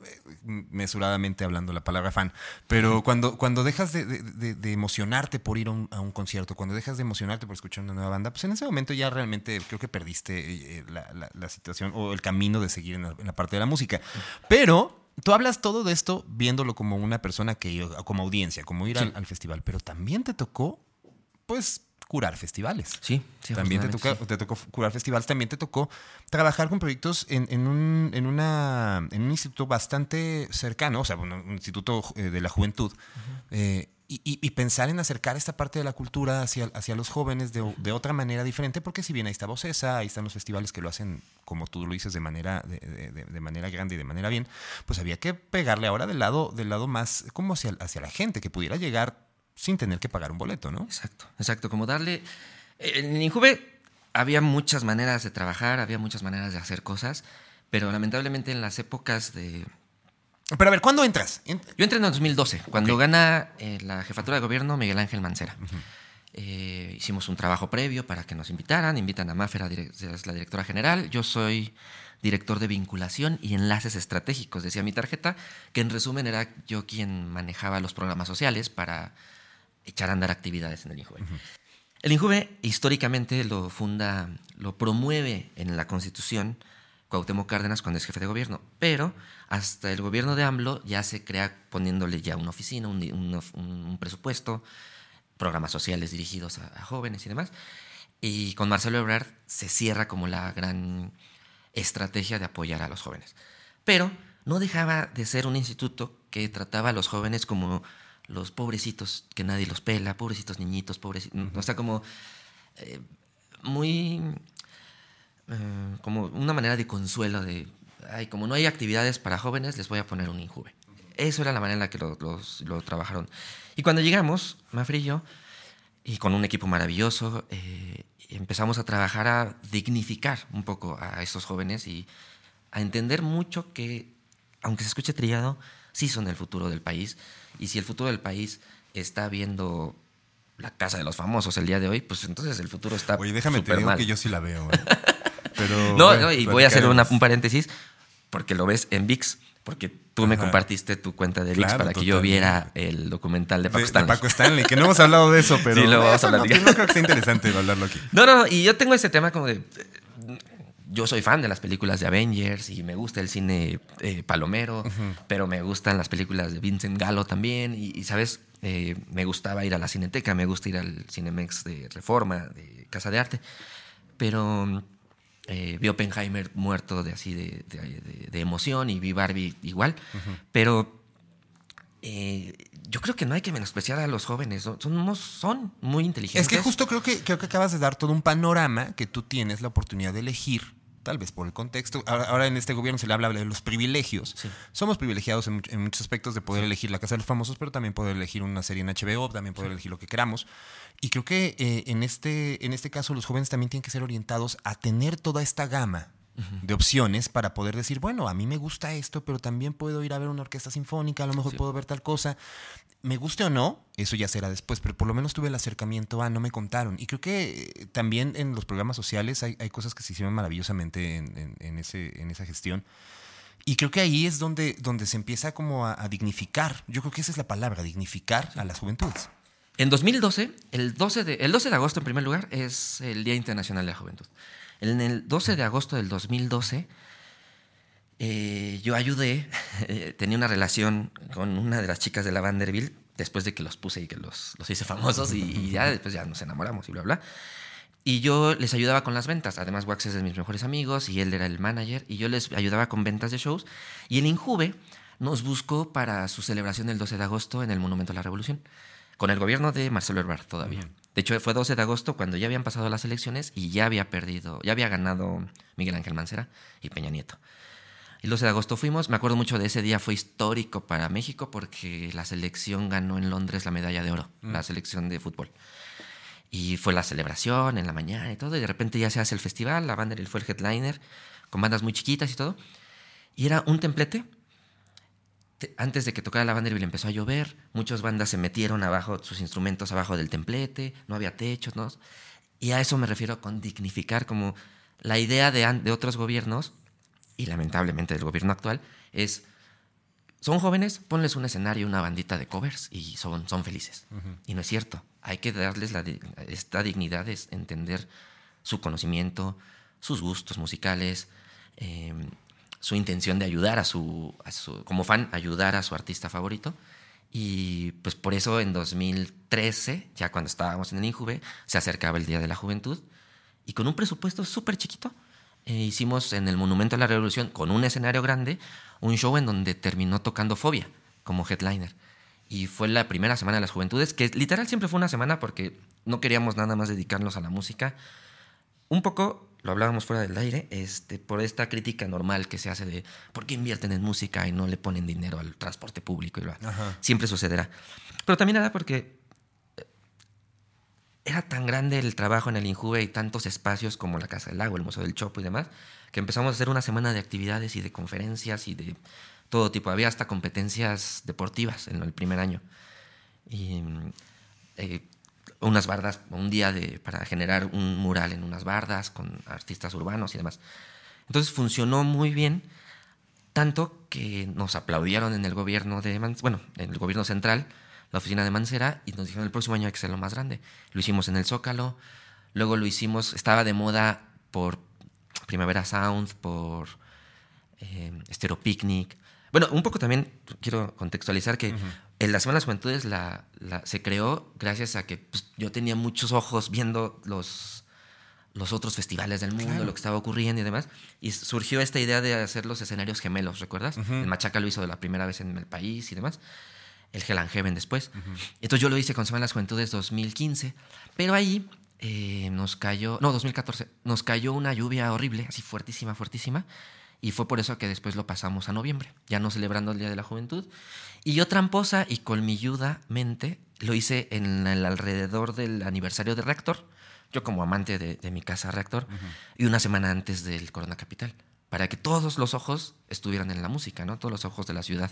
Speaker 1: mesuradamente hablando la palabra fan, pero cuando, cuando dejas de, de- de- de emocionarte por ir a un, a un concierto, cuando dejas de emocionarte por escuchar una nueva banda, pues en ese momento ya realmente creo que perdiste eh, la, la- la situación o el camino de seguir en la, en la parte de la música. Pero tú hablas todo de esto viéndolo como una persona que, como audiencia, como ir al,
Speaker 2: Sí.
Speaker 1: al festival, pero también te tocó, pues, curar festivales.
Speaker 2: Sí, sí,
Speaker 1: También te, toca- te tocó curar festivales, también te tocó trabajar con proyectos en, en un, en, una, en un instituto bastante cercano, o sea, bueno, un instituto eh, de la juventud, eh, y, y- pensar en acercar esta parte de la cultura hacia, hacia los jóvenes de, de otra manera diferente, porque si bien ahí está Vocesa, ahí están los festivales que lo hacen, como tú lo dices, de manera, de, de- de- de manera grande y de manera bien, pues había que pegarle ahora del lado, del lado más como hacia, hacia la gente, que pudiera llegar sin tener que pagar un boleto, ¿no?
Speaker 2: Exacto, exacto. Como darle. En Injuve había muchas maneras de trabajar, había muchas maneras de hacer cosas, pero lamentablemente en las épocas de.
Speaker 1: Pero a ver, ¿cuándo entras? En-
Speaker 2: Yo entré en el 2012, cuando gana eh, la jefatura de gobierno Miguel Ángel Mancera. Eh, hicimos un trabajo previo para que nos invitaran, invitan a Máfera, es la directora general. Yo soy director de vinculación y enlaces estratégicos, decía mi tarjeta, que en resumen era yo quien manejaba los programas sociales para echar a andar actividades en el INJUVE. El INJUVE históricamente lo funda, lo promueve en la Constitución Cuauhtémoc Cárdenas cuando es jefe de gobierno, pero hasta el gobierno de AMLO ya se crea poniéndole ya una oficina, un, presupuesto, programas sociales dirigidos a, jóvenes y demás. Y con Marcelo Ebrard se cierra como la gran estrategia de apoyar a los jóvenes. Pero no dejaba de ser un instituto que trataba a los jóvenes como los pobrecitos que nadie los pela, pobrecitos niñitos, pobrecitos, o sea, como eh, muy eh, como una manera de consuelo de, ay, como no hay actividades para jóvenes, les voy a poner un injuve. Eso era la manera en la que lo, lo trabajaron. Y cuando llegamos, Mafri y yo, y con un equipo maravilloso, eh, empezamos a trabajar a dignificar un poco a estos jóvenes y a entender mucho que, aunque se escuche trillado, sí son el futuro del país. Y si el futuro del país está viendo la casa de los famosos el día de hoy, pues entonces el futuro está.
Speaker 1: Oye, déjame te digo que yo sí la veo. ¿eh?
Speaker 2: no, no, y voy a hacer un paréntesis, porque lo ves en VIX, porque tú me compartiste tu cuenta de VIX para que yo viera el documental de Paco Stanley.
Speaker 1: De Paco Stanley, que no hemos hablado de eso, pero.
Speaker 2: Sí, lo vamos a hablar.
Speaker 1: No, no creo que sea interesante hablarlo aquí.
Speaker 2: No, no, y yo tengo ese tema como de. Yo soy fan de las películas de Avengers y me gusta el cine eh, palomero, pero me gustan las películas de Vincent Gallo también. Y, ¿sabes? Eh, me gustaba ir a la Cineteca, me gusta ir al Cinemex de Reforma, de Casa de Arte. Pero eh, vi Oppenheimer muerto de así de, emoción y vi Barbie igual, pero eh, yo creo que no hay que menospreciar a los jóvenes, son, son muy inteligentes.
Speaker 1: Es que justo creo que, creo que acabas de dar todo un panorama que tú tienes la oportunidad de elegir tal vez por el contexto. Ahora, en este gobierno se le habla de los privilegios. Somos privilegiados en, muchos aspectos de poder elegir la Casa de los Famosos, pero también poder elegir una serie en HBO, también poder elegir lo que queramos. Y creo que eh, en, este, en este caso los jóvenes también tienen que ser orientados a tener toda esta gama de opciones para poder decir, bueno, a mí me gusta esto, pero también puedo ir a ver una orquesta sinfónica, a lo mejor puedo ver tal cosa. Me guste o no, eso ya será después, pero por lo menos tuve el acercamiento a, no me contaron. Y creo que eh, también en los programas sociales hay, cosas que se hicieron maravillosamente en, ese, en esa gestión. Y creo que ahí es donde, donde se empieza como a, dignificar, yo creo que esa es la palabra, dignificar a las juventudes.
Speaker 2: En 2012, el 12, de, el 12 de agosto en primer lugar, es el Día Internacional de la Juventud. En el 12 de agosto del 2012, eh, yo ayudé, tenía una relación con una de las chicas de la Vanderbilt, después de que los puse y que los, los hice famosos, y, ya después ya nos enamoramos y bla, bla. Y yo les ayudaba con las ventas. Además, Wax es de mis mejores amigos y él era el manager. Y yo les ayudaba con ventas de shows. Y el Injuve nos buscó para su celebración el 12 de agosto en el Monumento a la Revolución con el gobierno de Marcelo Ebrard todavía. De hecho, fue 12 de agosto cuando ya habían pasado las elecciones y ya había perdido, ya había ganado Miguel Ángel Mancera y Peña Nieto. El 12 de agosto fuimos, me acuerdo mucho de ese día, fue histórico para México porque la selección ganó en Londres la medalla de oro, la selección de fútbol. Y fue la celebración en la mañana y todo, y de repente ya se hace el festival, la banda fue el headliner, con bandas muy chiquitas y todo. Y era un templete antes de que tocara la Vanderbilt empezó a llover, muchas bandas se metieron abajo, sus instrumentos abajo del templete, no había techos, ¿no? Y a eso me refiero con dignificar, como la idea de, de otros gobiernos, y lamentablemente del gobierno actual, es, son jóvenes, ponles un escenario, una bandita de covers y son, son felices. Y no es cierto, hay que darles la, esta dignidad de entender su conocimiento, sus gustos musicales, eh, su intención de ayudar a su, como fan, ayudar a su artista favorito. Y pues por eso en 2013, ya cuando estábamos en el Injuve, se acercaba el Día de la Juventud y con un presupuesto súper chiquito eh, hicimos en el Monumento a la Revolución, con un escenario grande, un show en donde terminó tocando Fobia como headliner. Y fue la primera semana de las juventudes, que literal siempre fue una semana porque no queríamos nada más dedicarnos a la música. Un poco lo hablábamos fuera del aire, este, por esta crítica normal que se hace de por qué invierten en música y no le ponen dinero al transporte público. Y Siempre sucederá. Pero también era porque eh, era tan grande el trabajo en el Injuve y tantos espacios como la Casa del Lago, el Museo del Chopo y demás, que empezamos a hacer una semana de actividades y de conferencias y de todo tipo. Había hasta competencias deportivas en el primer año. Y eh, unas bardas, un día de, para generar un mural en unas bardas con artistas urbanos y demás. Entonces funcionó muy bien, tanto que nos aplaudieron en el gobierno de bueno, en el gobierno central, la oficina de Mancera, y nos dijeron el próximo año hay que ser lo más grande. Lo hicimos en el Zócalo, luego lo hicimos, estaba de moda por Primavera Sound, por eh, Estero Picnic. Bueno, un poco también quiero contextualizar que en la Semana de las Juventudes la, se creó gracias a que pues, yo tenía muchos ojos viendo los, los otros festivales del mundo, lo que estaba ocurriendo y demás. Y surgió esta idea de hacer los escenarios gemelos, ¿recuerdas? El Machaca lo hizo de la primera vez en el país y demás. El Hell and Heaven después. Entonces yo lo hice con Semana de las Juventudes 2015. Pero ahí eh, nos cayó, no, 2014, nos cayó una lluvia horrible, así fuertísima, fuertísima. Y fue por eso que después lo pasamos a noviembre, ya no celebrando el Día de la Juventud. Y yo tramposa y colmilludamente lo hice en el alrededor del aniversario de Reactor, yo como amante de, mi casa Reactor, y una semana antes del Corona Capital, para que todos los ojos estuvieran en la música, ¿no? Todos los ojos de la ciudad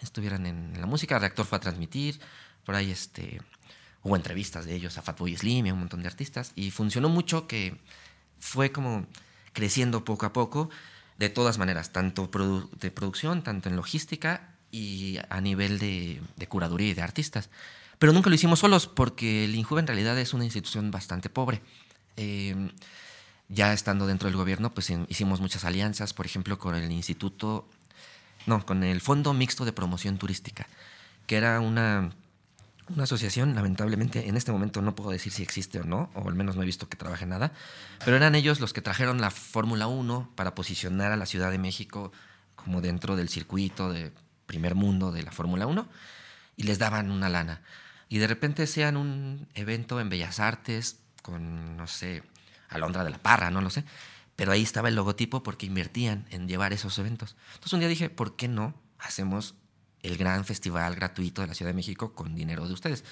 Speaker 2: estuvieran en la música. Reactor fue a transmitir, por ahí este, hubo entrevistas de ellos a Fatboy Slim y a un montón de artistas, y funcionó mucho que fue como creciendo poco a poco de todas maneras, tanto de producción, tanto en logística y a nivel de, curaduría y de artistas. Pero nunca lo hicimos solos porque el INJUVE en realidad es una institución bastante pobre. Em, ya estando dentro del gobierno, pues hicimos muchas alianzas, por ejemplo, con el Instituto, no, con el Fondo Mixto de Promoción Turística, que era una una asociación, lamentablemente en este momento no puedo decir si existe o no, o al menos no he visto que trabaje nada, pero eran ellos los que trajeron la Fórmula 1 para posicionar a la Ciudad de México como dentro del circuito de primer mundo de la Fórmula 1 y les daban una lana. Y de repente sean un evento en Bellas Artes con, no sé, Alondra de la Parra, no lo sé, pero ahí estaba el logotipo porque invertían en llevar esos eventos. Entonces un día dije, ¿por qué no hacemos el gran festival gratuito de la Ciudad de México con dinero de ustedes.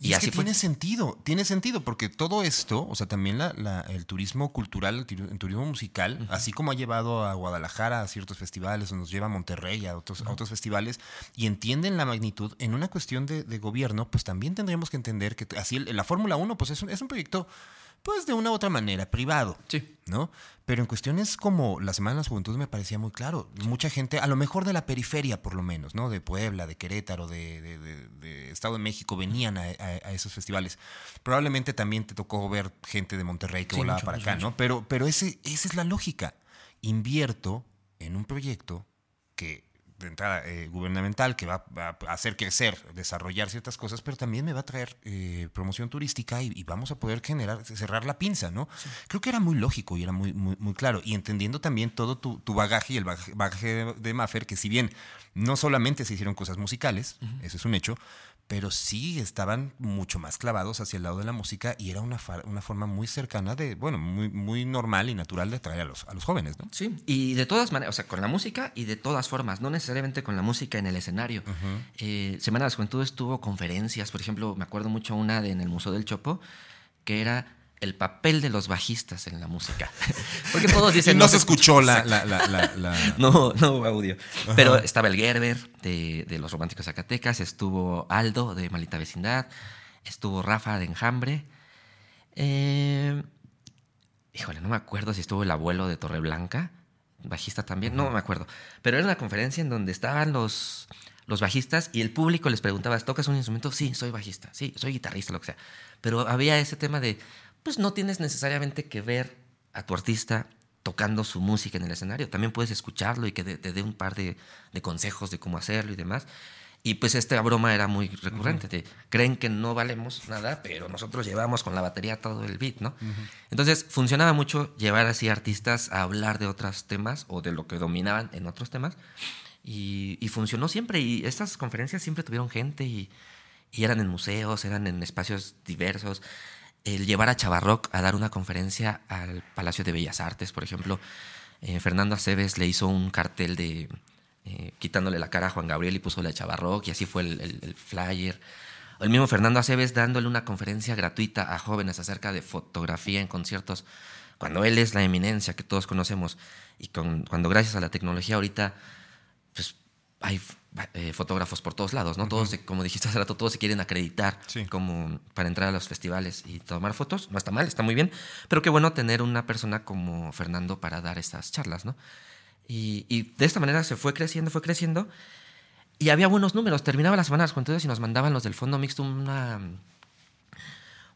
Speaker 1: Y, así tiene sentido, tiene sentido, porque todo esto, o sea, también el turismo cultural, el, turismo musical, así como ha llevado a Guadalajara a ciertos festivales, o nos lleva a Monterrey a otros, a otros festivales, y entienden la magnitud, en una cuestión de, gobierno, pues también tendríamos que entender que así la Fórmula 1, pues es un, es un proyecto pues de una u otra manera, privado.
Speaker 2: Sí.
Speaker 1: ¿No? Pero en cuestiones como la Semana de las Juventudes me parecía muy claro. Mucha gente, a lo mejor de la periferia por lo menos, ¿no? De Puebla, de Querétaro, de, Estado de México, venían a, esos festivales. Probablemente también te tocó ver gente de Monterrey que volaba para acá, ¿no? Pero, pero ese, esa es la lógica. Invierto en un proyecto que de entrada eh, gubernamental que va, a hacer crecer, desarrollar ciertas cosas, pero también me va a traer eh, promoción turística y, vamos a poder generar, cerrar la pinza, ¿no? Creo que era muy lógico y era muy, muy, muy claro. Y entendiendo también todo tu, bagaje y el bagaje de, de Maffer, que si bien no solamente se hicieron cosas musicales, eso es un hecho, pero sí estaban mucho más clavados hacia el lado de la música y era una, una forma muy cercana de, bueno, muy, muy normal y natural de atraer a los, a los jóvenes, ¿no?
Speaker 2: Sí, y de todas maneras, o sea, con la música y de todas formas, no necesariamente con la música en el escenario. Eh, Semana de las Juventudes tuvo conferencias, por ejemplo, me acuerdo mucho una de, en el Museo del Chopo, que era el papel de los bajistas en la música.
Speaker 1: Porque todos dicen... no, se escuchó la,
Speaker 2: No, no hubo audio. Pero estaba el Gerber de, Los Románticos Zacatecas, estuvo Aldo de Malita Vecindad, estuvo Rafa de Enjambre. Eh, híjole, no me acuerdo si estuvo el abuelo de Torreblanca, bajista también, no me acuerdo. Pero era una conferencia en donde estaban los, los bajistas y el público les preguntaba, ¿tocas un instrumento? Sí, soy bajista, sí, soy guitarrista, lo que sea. Pero había ese tema de, pues no tienes necesariamente que ver a tu artista tocando su música en el escenario. También puedes escucharlo y que te dé un par de, consejos de cómo hacerlo y demás. Y pues esta broma era muy recurrente. creen que no valemos nada, pero nosotros llevamos con la batería todo el beat, ¿no? Entonces funcionaba mucho llevar así artistas a hablar de otros temas o de lo que dominaban en otros temas. Y, funcionó siempre. Y estas conferencias siempre tuvieron gente y, y eran en museos, eran en espacios diversos el llevar a Chavarroc a dar una conferencia al Palacio de Bellas Artes, por ejemplo. Eh, Fernando Aceves le hizo un cartel de eh, quitándole la cara a Juan Gabriel y puso a Chavarroc, y así fue el, flyer. El mismo Fernando Aceves dándole una conferencia gratuita a jóvenes acerca de fotografía en conciertos, cuando él es la eminencia que todos conocemos, y cuando gracias a la tecnología ahorita, hay eh, fotógrafos por todos lados, ¿no? Todos, como dijiste hace rato, todos se quieren acreditar como para entrar a los festivales y tomar fotos. No está mal, está muy bien. Pero qué bueno tener una persona como Fernando para dar estas charlas, ¿no? Y, de esta manera se fue creciendo, fue creciendo. Y había buenos números. Terminaba las semanas entonces y nos mandaban los del Fondo Mixto una,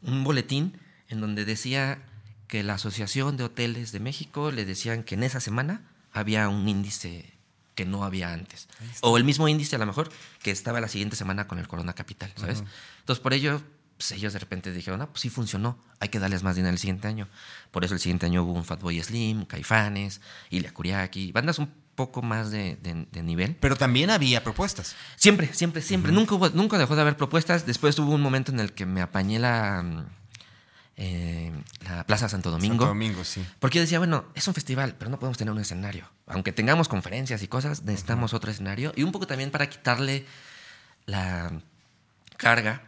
Speaker 2: un boletín en donde decía que la Asociación de Hoteles de México le decían que en esa semana había un índice que no había antes. O el mismo índice a lo mejor que estaba la siguiente semana con el Corona Capital, ¿sabes? Entonces por ello, pues ellos de repente dijeron, ah, pues sí funcionó, hay que darles más dinero el siguiente año. Por eso el siguiente año hubo un Fatboy Slim, Caifanes, Ilia Kuriaki, bandas un poco más de, nivel.
Speaker 1: Pero también había propuestas.
Speaker 2: Siempre, siempre, siempre. nunca, hubo, nunca dejó de haber propuestas. Después hubo un momento en el que me apañé la eh, la Plaza Santo Domingo.
Speaker 1: Santo Domingo, sí.
Speaker 2: Porque yo decía, bueno, es un festival, pero no podemos tener un escenario. Aunque tengamos conferencias y cosas, necesitamos otro escenario. Y un poco también para quitarle la carga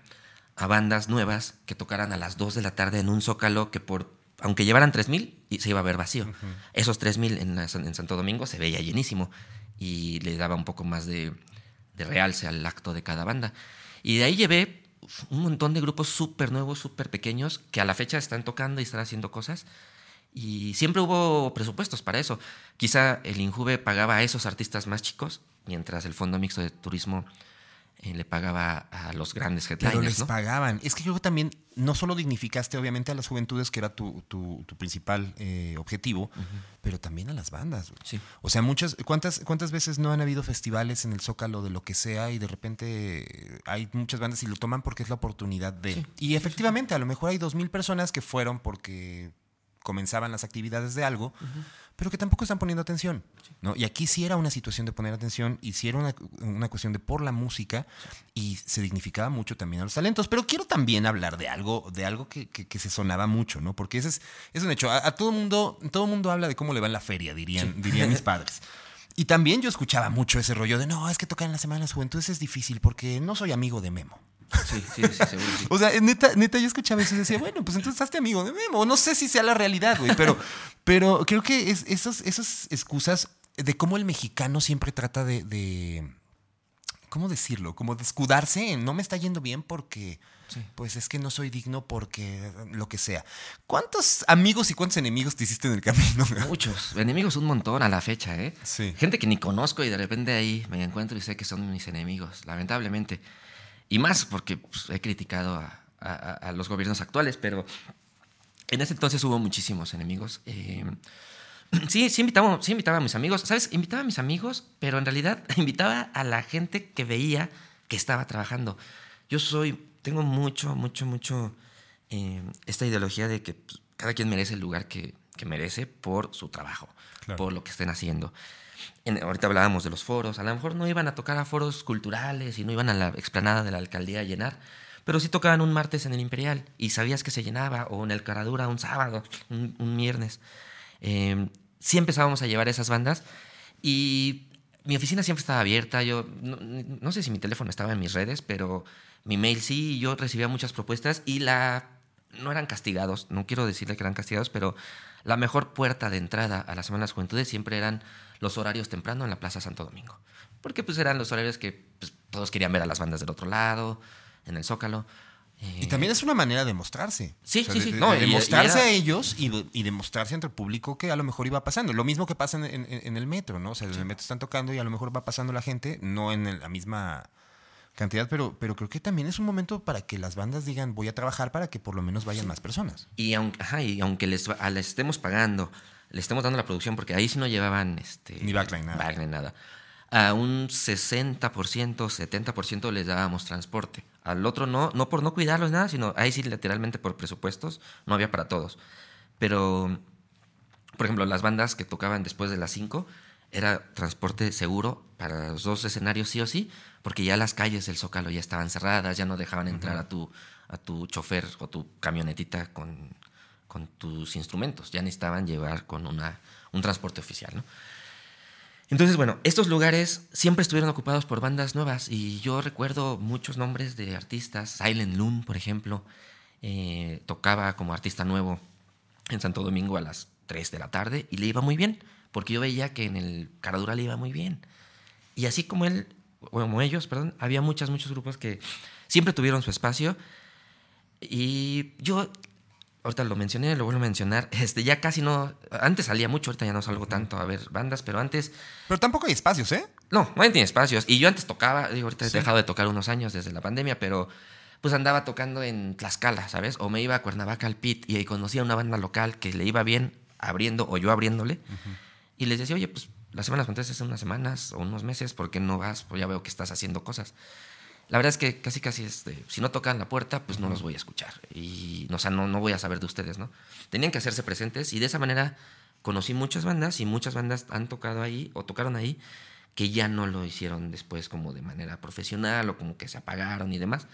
Speaker 2: a bandas nuevas que tocaran a las 2 de la tarde en un zócalo que por aunque llevaran 3.000, se iba a ver vacío. Esos 3.000 en, en Santo Domingo se veía llenísimo y le daba un poco más de, de realce al acto de cada banda. Y de ahí llevé un montón de grupos súper nuevos, súper pequeños, que a la fecha están tocando y están haciendo cosas. Y siempre hubo presupuestos para eso. Quizá el Injuve pagaba a esos artistas más chicos, mientras el Fondo Mixto de Turismo eh, le pagaba a los grandes headliners.
Speaker 1: Pero les pagaban. Es que yo también no solo dignificaste, obviamente, a las juventudes, que era tu, principal eh, objetivo, pero también a las bandas.
Speaker 2: Sí.
Speaker 1: O sea, muchas, ¿cuántas, ¿cuántas veces no han habido festivales en el Zócalo de lo que sea y de repente hay muchas bandas y lo toman porque es la oportunidad de. Y efectivamente, a lo mejor hay dos mil personas que fueron porque comenzaban las actividades de algo, pero que tampoco están poniendo atención. ¿no? Y aquí sí era una situación de poner atención y sí era una, cuestión de por la música y se dignificaba mucho también a los talentos. Pero quiero también hablar de algo, de algo que, se sonaba mucho, ¿no? Porque ese es, es un hecho. A, todo mundo, todo mundo habla de cómo le va en la feria, dirían, dirían mis padres. Y también yo escuchaba mucho ese rollo de no, es que tocar en las semanas juventudes es difícil porque no soy amigo de Memo.
Speaker 2: Sí, sí, sí, seguro.
Speaker 1: O sea, neta, neta, yo escuchaba eso y decía, bueno, pues entonces hazte amigo de Memo. No sé si sea la realidad, güey, pero, pero creo que es, esos, esas excusas de cómo el mexicano siempre trata de, ¿cómo decirlo? Como de escudarse en no me está yendo bien porque, pues es que no soy digno porque lo que sea. ¿Cuántos amigos y cuántos enemigos te hiciste en el camino?
Speaker 2: Muchos, enemigos un montón a la fecha, ¿eh?
Speaker 1: Sí.
Speaker 2: Gente que ni conozco y de repente ahí me encuentro y sé que son mis enemigos, lamentablemente. Y más porque pues, he criticado a, los gobiernos actuales, pero en ese entonces hubo muchísimos enemigos. Eh, sí, sí invitaba, sí invitaba a mis amigos, ¿sabes? Invitaba a mis amigos, pero en realidad invitaba a la gente que veía que estaba trabajando. Yo soy, tengo mucho, mucho, mucho eh, esta ideología de que pues, cada quien merece el lugar que, que merece por su trabajo, por lo que estén haciendo ahorita hablábamos de los foros, a lo mejor no iban a tocar a foros culturales y no iban a la explanada de la alcaldía a llenar, pero sí tocaban un martes en el Imperial y sabías que se llenaba, o en el Caradura un sábado, un, viernes. Em, sí empezábamos a llevar esas bandas y mi oficina siempre estaba abierta, yo no, sé si mi teléfono estaba en mis redes, pero mi mail sí, yo recibía muchas propuestas y la no eran castigados, no quiero decirle que eran castigados, pero la mejor puerta de entrada a las Semanas Juventudes siempre eran los horarios temprano en la Plaza Santo Domingo. Porque pues eran los horarios que pues, todos querían ver a las bandas del otro lado, en el Zócalo.
Speaker 1: y también es una manera de mostrarse.
Speaker 2: Sí, sí, sí.
Speaker 1: De, demostrarse a ellos y, y, demostrarse ante el público que a lo mejor iba pasando. Lo mismo que pasa en, el metro, ¿no? O sea, en el metro están tocando y a lo mejor va pasando la gente, no en la misma cantidad, pero, pero creo que también es un momento para que las bandas digan, voy a trabajar para que por lo menos vayan más personas.
Speaker 2: Y aunque, y aunque les, les estemos pagando le estemos dando la producción, porque ahí sí no llevaban este,
Speaker 1: ni backline nada.
Speaker 2: Backline, nada. A un 60%, 70% les dábamos transporte. Al otro no, no por no cuidarlos nada, sino ahí sí literalmente por presupuestos no había para todos. Pero, por ejemplo, las bandas que tocaban después de las 5 era transporte seguro para los dos escenarios sí o sí, porque ya las calles del Zócalo ya estaban cerradas, ya no dejaban entrar a, tu, a tu chofer o tu camionetita con con tus instrumentos, ya necesitaban llevar con una, un transporte oficial. ¿no? Entonces, bueno, estos lugares siempre estuvieron ocupados por bandas nuevas y yo recuerdo muchos nombres de artistas. Silent Loon, por ejemplo, eh, tocaba como artista nuevo en Santo Domingo a las 3 de la tarde y le iba muy bien, porque yo veía que en el Caradura le iba muy bien. Y así como él, como ellos, perdón, había muchas, muchos grupos que siempre tuvieron su espacio. Y yo, ahorita lo mencioné, lo vuelvo a mencionar, este, ya casi no, antes salía mucho, ahorita ya no salgo tanto a ver bandas, pero antes...
Speaker 1: Pero tampoco hay espacios, ¿eh?
Speaker 2: No, no tiene espacios. Y yo antes tocaba, digo, ahorita he dejado de tocar unos años desde la pandemia, pero pues andaba tocando en Tlaxcala, ¿sabes? O me iba a Cuernavaca al Pit y ahí conocía una banda local que le iba bien abriendo o yo abriéndole. Y les decía, oye, pues las semanas con tres unas semanas o unos meses, ¿por qué no vas? Pues ya veo que estás haciendo cosas. La verdad es que casi, casi, este, si no tocan la puerta, pues no los voy a escuchar. Y, o sea, no, no voy a saber de ustedes, ¿no? Tenían que hacerse presentes y de esa manera conocí muchas bandas y muchas bandas han tocado ahí o tocaron ahí que ya no lo hicieron después como de manera profesional o como que se apagaron y demás,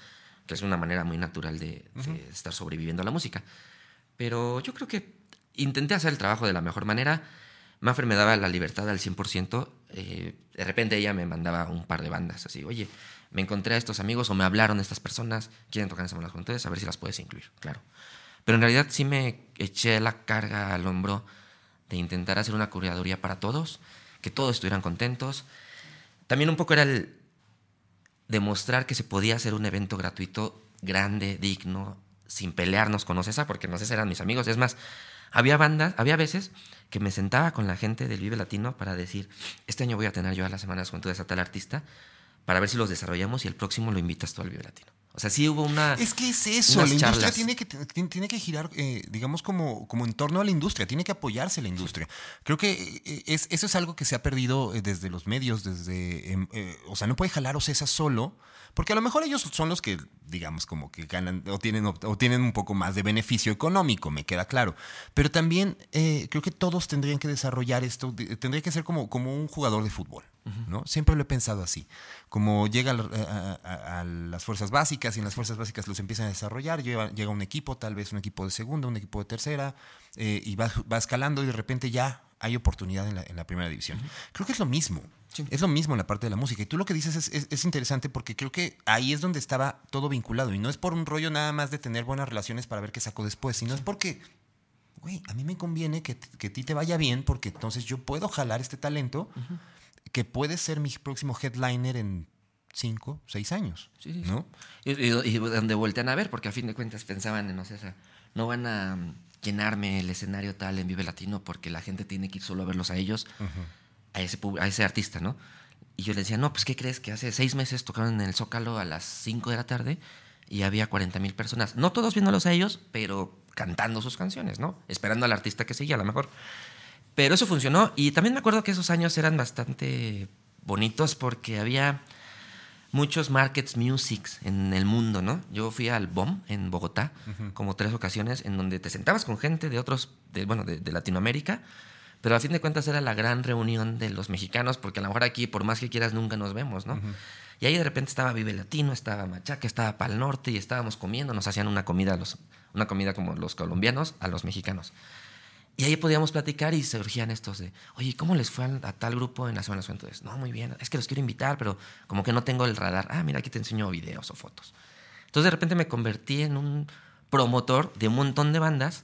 Speaker 2: que es una manera muy natural de, de estar sobreviviendo a la música. Pero yo creo que intenté hacer el trabajo de la mejor manera. Maffer me daba la libertad al 100%. Eh, de repente ella me mandaba un par de bandas así, oye, me encontré a estos amigos o me hablaron estas personas, quieren tocar en Semanas Juntas, a ver si las puedes incluir, claro. Pero en realidad sí me eché la carga al hombro de intentar hacer una curaduría para todos, que todos estuvieran contentos. También un poco era el demostrar que se podía hacer un evento gratuito, grande, digno, sin pelearnos con Ocesa, porque no eran mis amigos. Es más, había bandas, había veces que me sentaba con la gente del Vive Latino para decir, este año voy a tener yo a las semanas con a tal artista, para ver si los desarrollamos y el próximo lo invitas tú al Vive Latino. O sea, sí hubo una.
Speaker 1: Es que es eso, la industria tiene que, tiene que girar, eh, digamos, como, como en torno a la industria, tiene que apoyarse la industria. Creo que eh, es, eso es algo que se ha perdido eh, desde los medios, desde. Em, o sea, no puede jalar Ocesa solo, porque a lo mejor ellos son los que, digamos, como que ganan o tienen, o tienen un poco más de beneficio económico, me queda claro. Pero también creo que todos tendrían que desarrollar esto, tendría que ser como, como un jugador de fútbol. ¿No? Siempre lo he pensado así. Como llega a, las fuerzas básicas y en las fuerzas básicas los empiezan a desarrollar, llega, llega un equipo, tal vez un equipo de segunda, un equipo de tercera, eh, y va, va, escalando y de repente ya hay oportunidad en la, en la primera división. Creo que es lo mismo. Es lo mismo en la parte de la música. Y tú lo que dices es, es, interesante porque creo que ahí es donde estaba todo vinculado. Y no es por un rollo nada más de tener buenas relaciones para ver qué saco después, sino es porque güey, a mí me conviene que, que, a ti te vaya bien porque entonces yo puedo jalar este talento que puede ser mi próximo headliner en cinco, seis años. Sí, ¿no?
Speaker 2: Y, donde voltean a ver, porque a fin de cuentas pensaban en, no sé, no van a llenarme el escenario tal en Vive Latino porque la gente tiene que ir solo a verlos a ellos, a, ese, a ese artista, ¿no? Y yo le decía, no, pues ¿qué crees? Que hace seis meses tocaron en el Zócalo a las cinco de la tarde y había 40 mil personas. No todos viéndolos a ellos, pero cantando sus canciones, ¿no? Esperando al artista que seguía, a lo mejor. Pero eso funcionó y también me acuerdo que esos años eran bastante bonitos porque había muchos markets musics en el mundo, ¿no? Yo fui al BOM en Bogotá como tres ocasiones en donde te sentabas con gente de otros, de, bueno, de, Latinoamérica, pero a fin de cuentas era la gran reunión de los mexicanos porque a lo mejor aquí, por más que quieras, nunca nos vemos, ¿no? Y ahí de repente estaba Vive Latino, estaba Machaca, estaba Pal Norte y estábamos comiendo, nos hacían una comida, los, una comida como los colombianos a los mexicanos. Y ahí podíamos platicar y surgían estos de, oye, ¿códe les fue a, tal grupo en la Semana Santa? No, muy bien, es que los quiero invitar, pero como que no tengo el radar. Ah, mira, aquí te enseño videos o fotos. Entonces de repente me convertí en un promotor de un montón de bandas,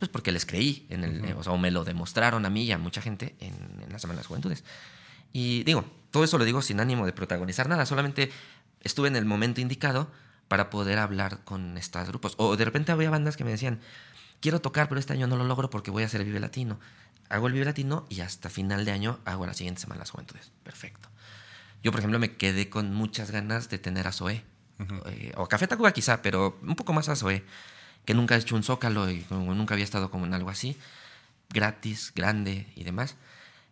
Speaker 2: pues porque les creí, en el, o sea, o me lo demostraron a mí y a mucha gente en, en la Semana de las Juventudes. Y digo, todo eso lo digo sin ánimo de protagonizar nada, solamente estuve en el momento indicado para poder hablar con estos grupos. O de repente había bandas que me decían, quiero tocar, pero este año no lo logro porque voy a hacer el Vive Latino. Hago el Vive Latino y hasta final de año hago la siguiente semana las juventudes. Perfecto. Yo, por ejemplo, me quedé con muchas ganas de tener a Zoé. Eh, o Café Tacuba quizá, pero un poco más a Zoé, que nunca ha hecho un zócalo y nunca había estado como en algo así, gratis, grande y demás.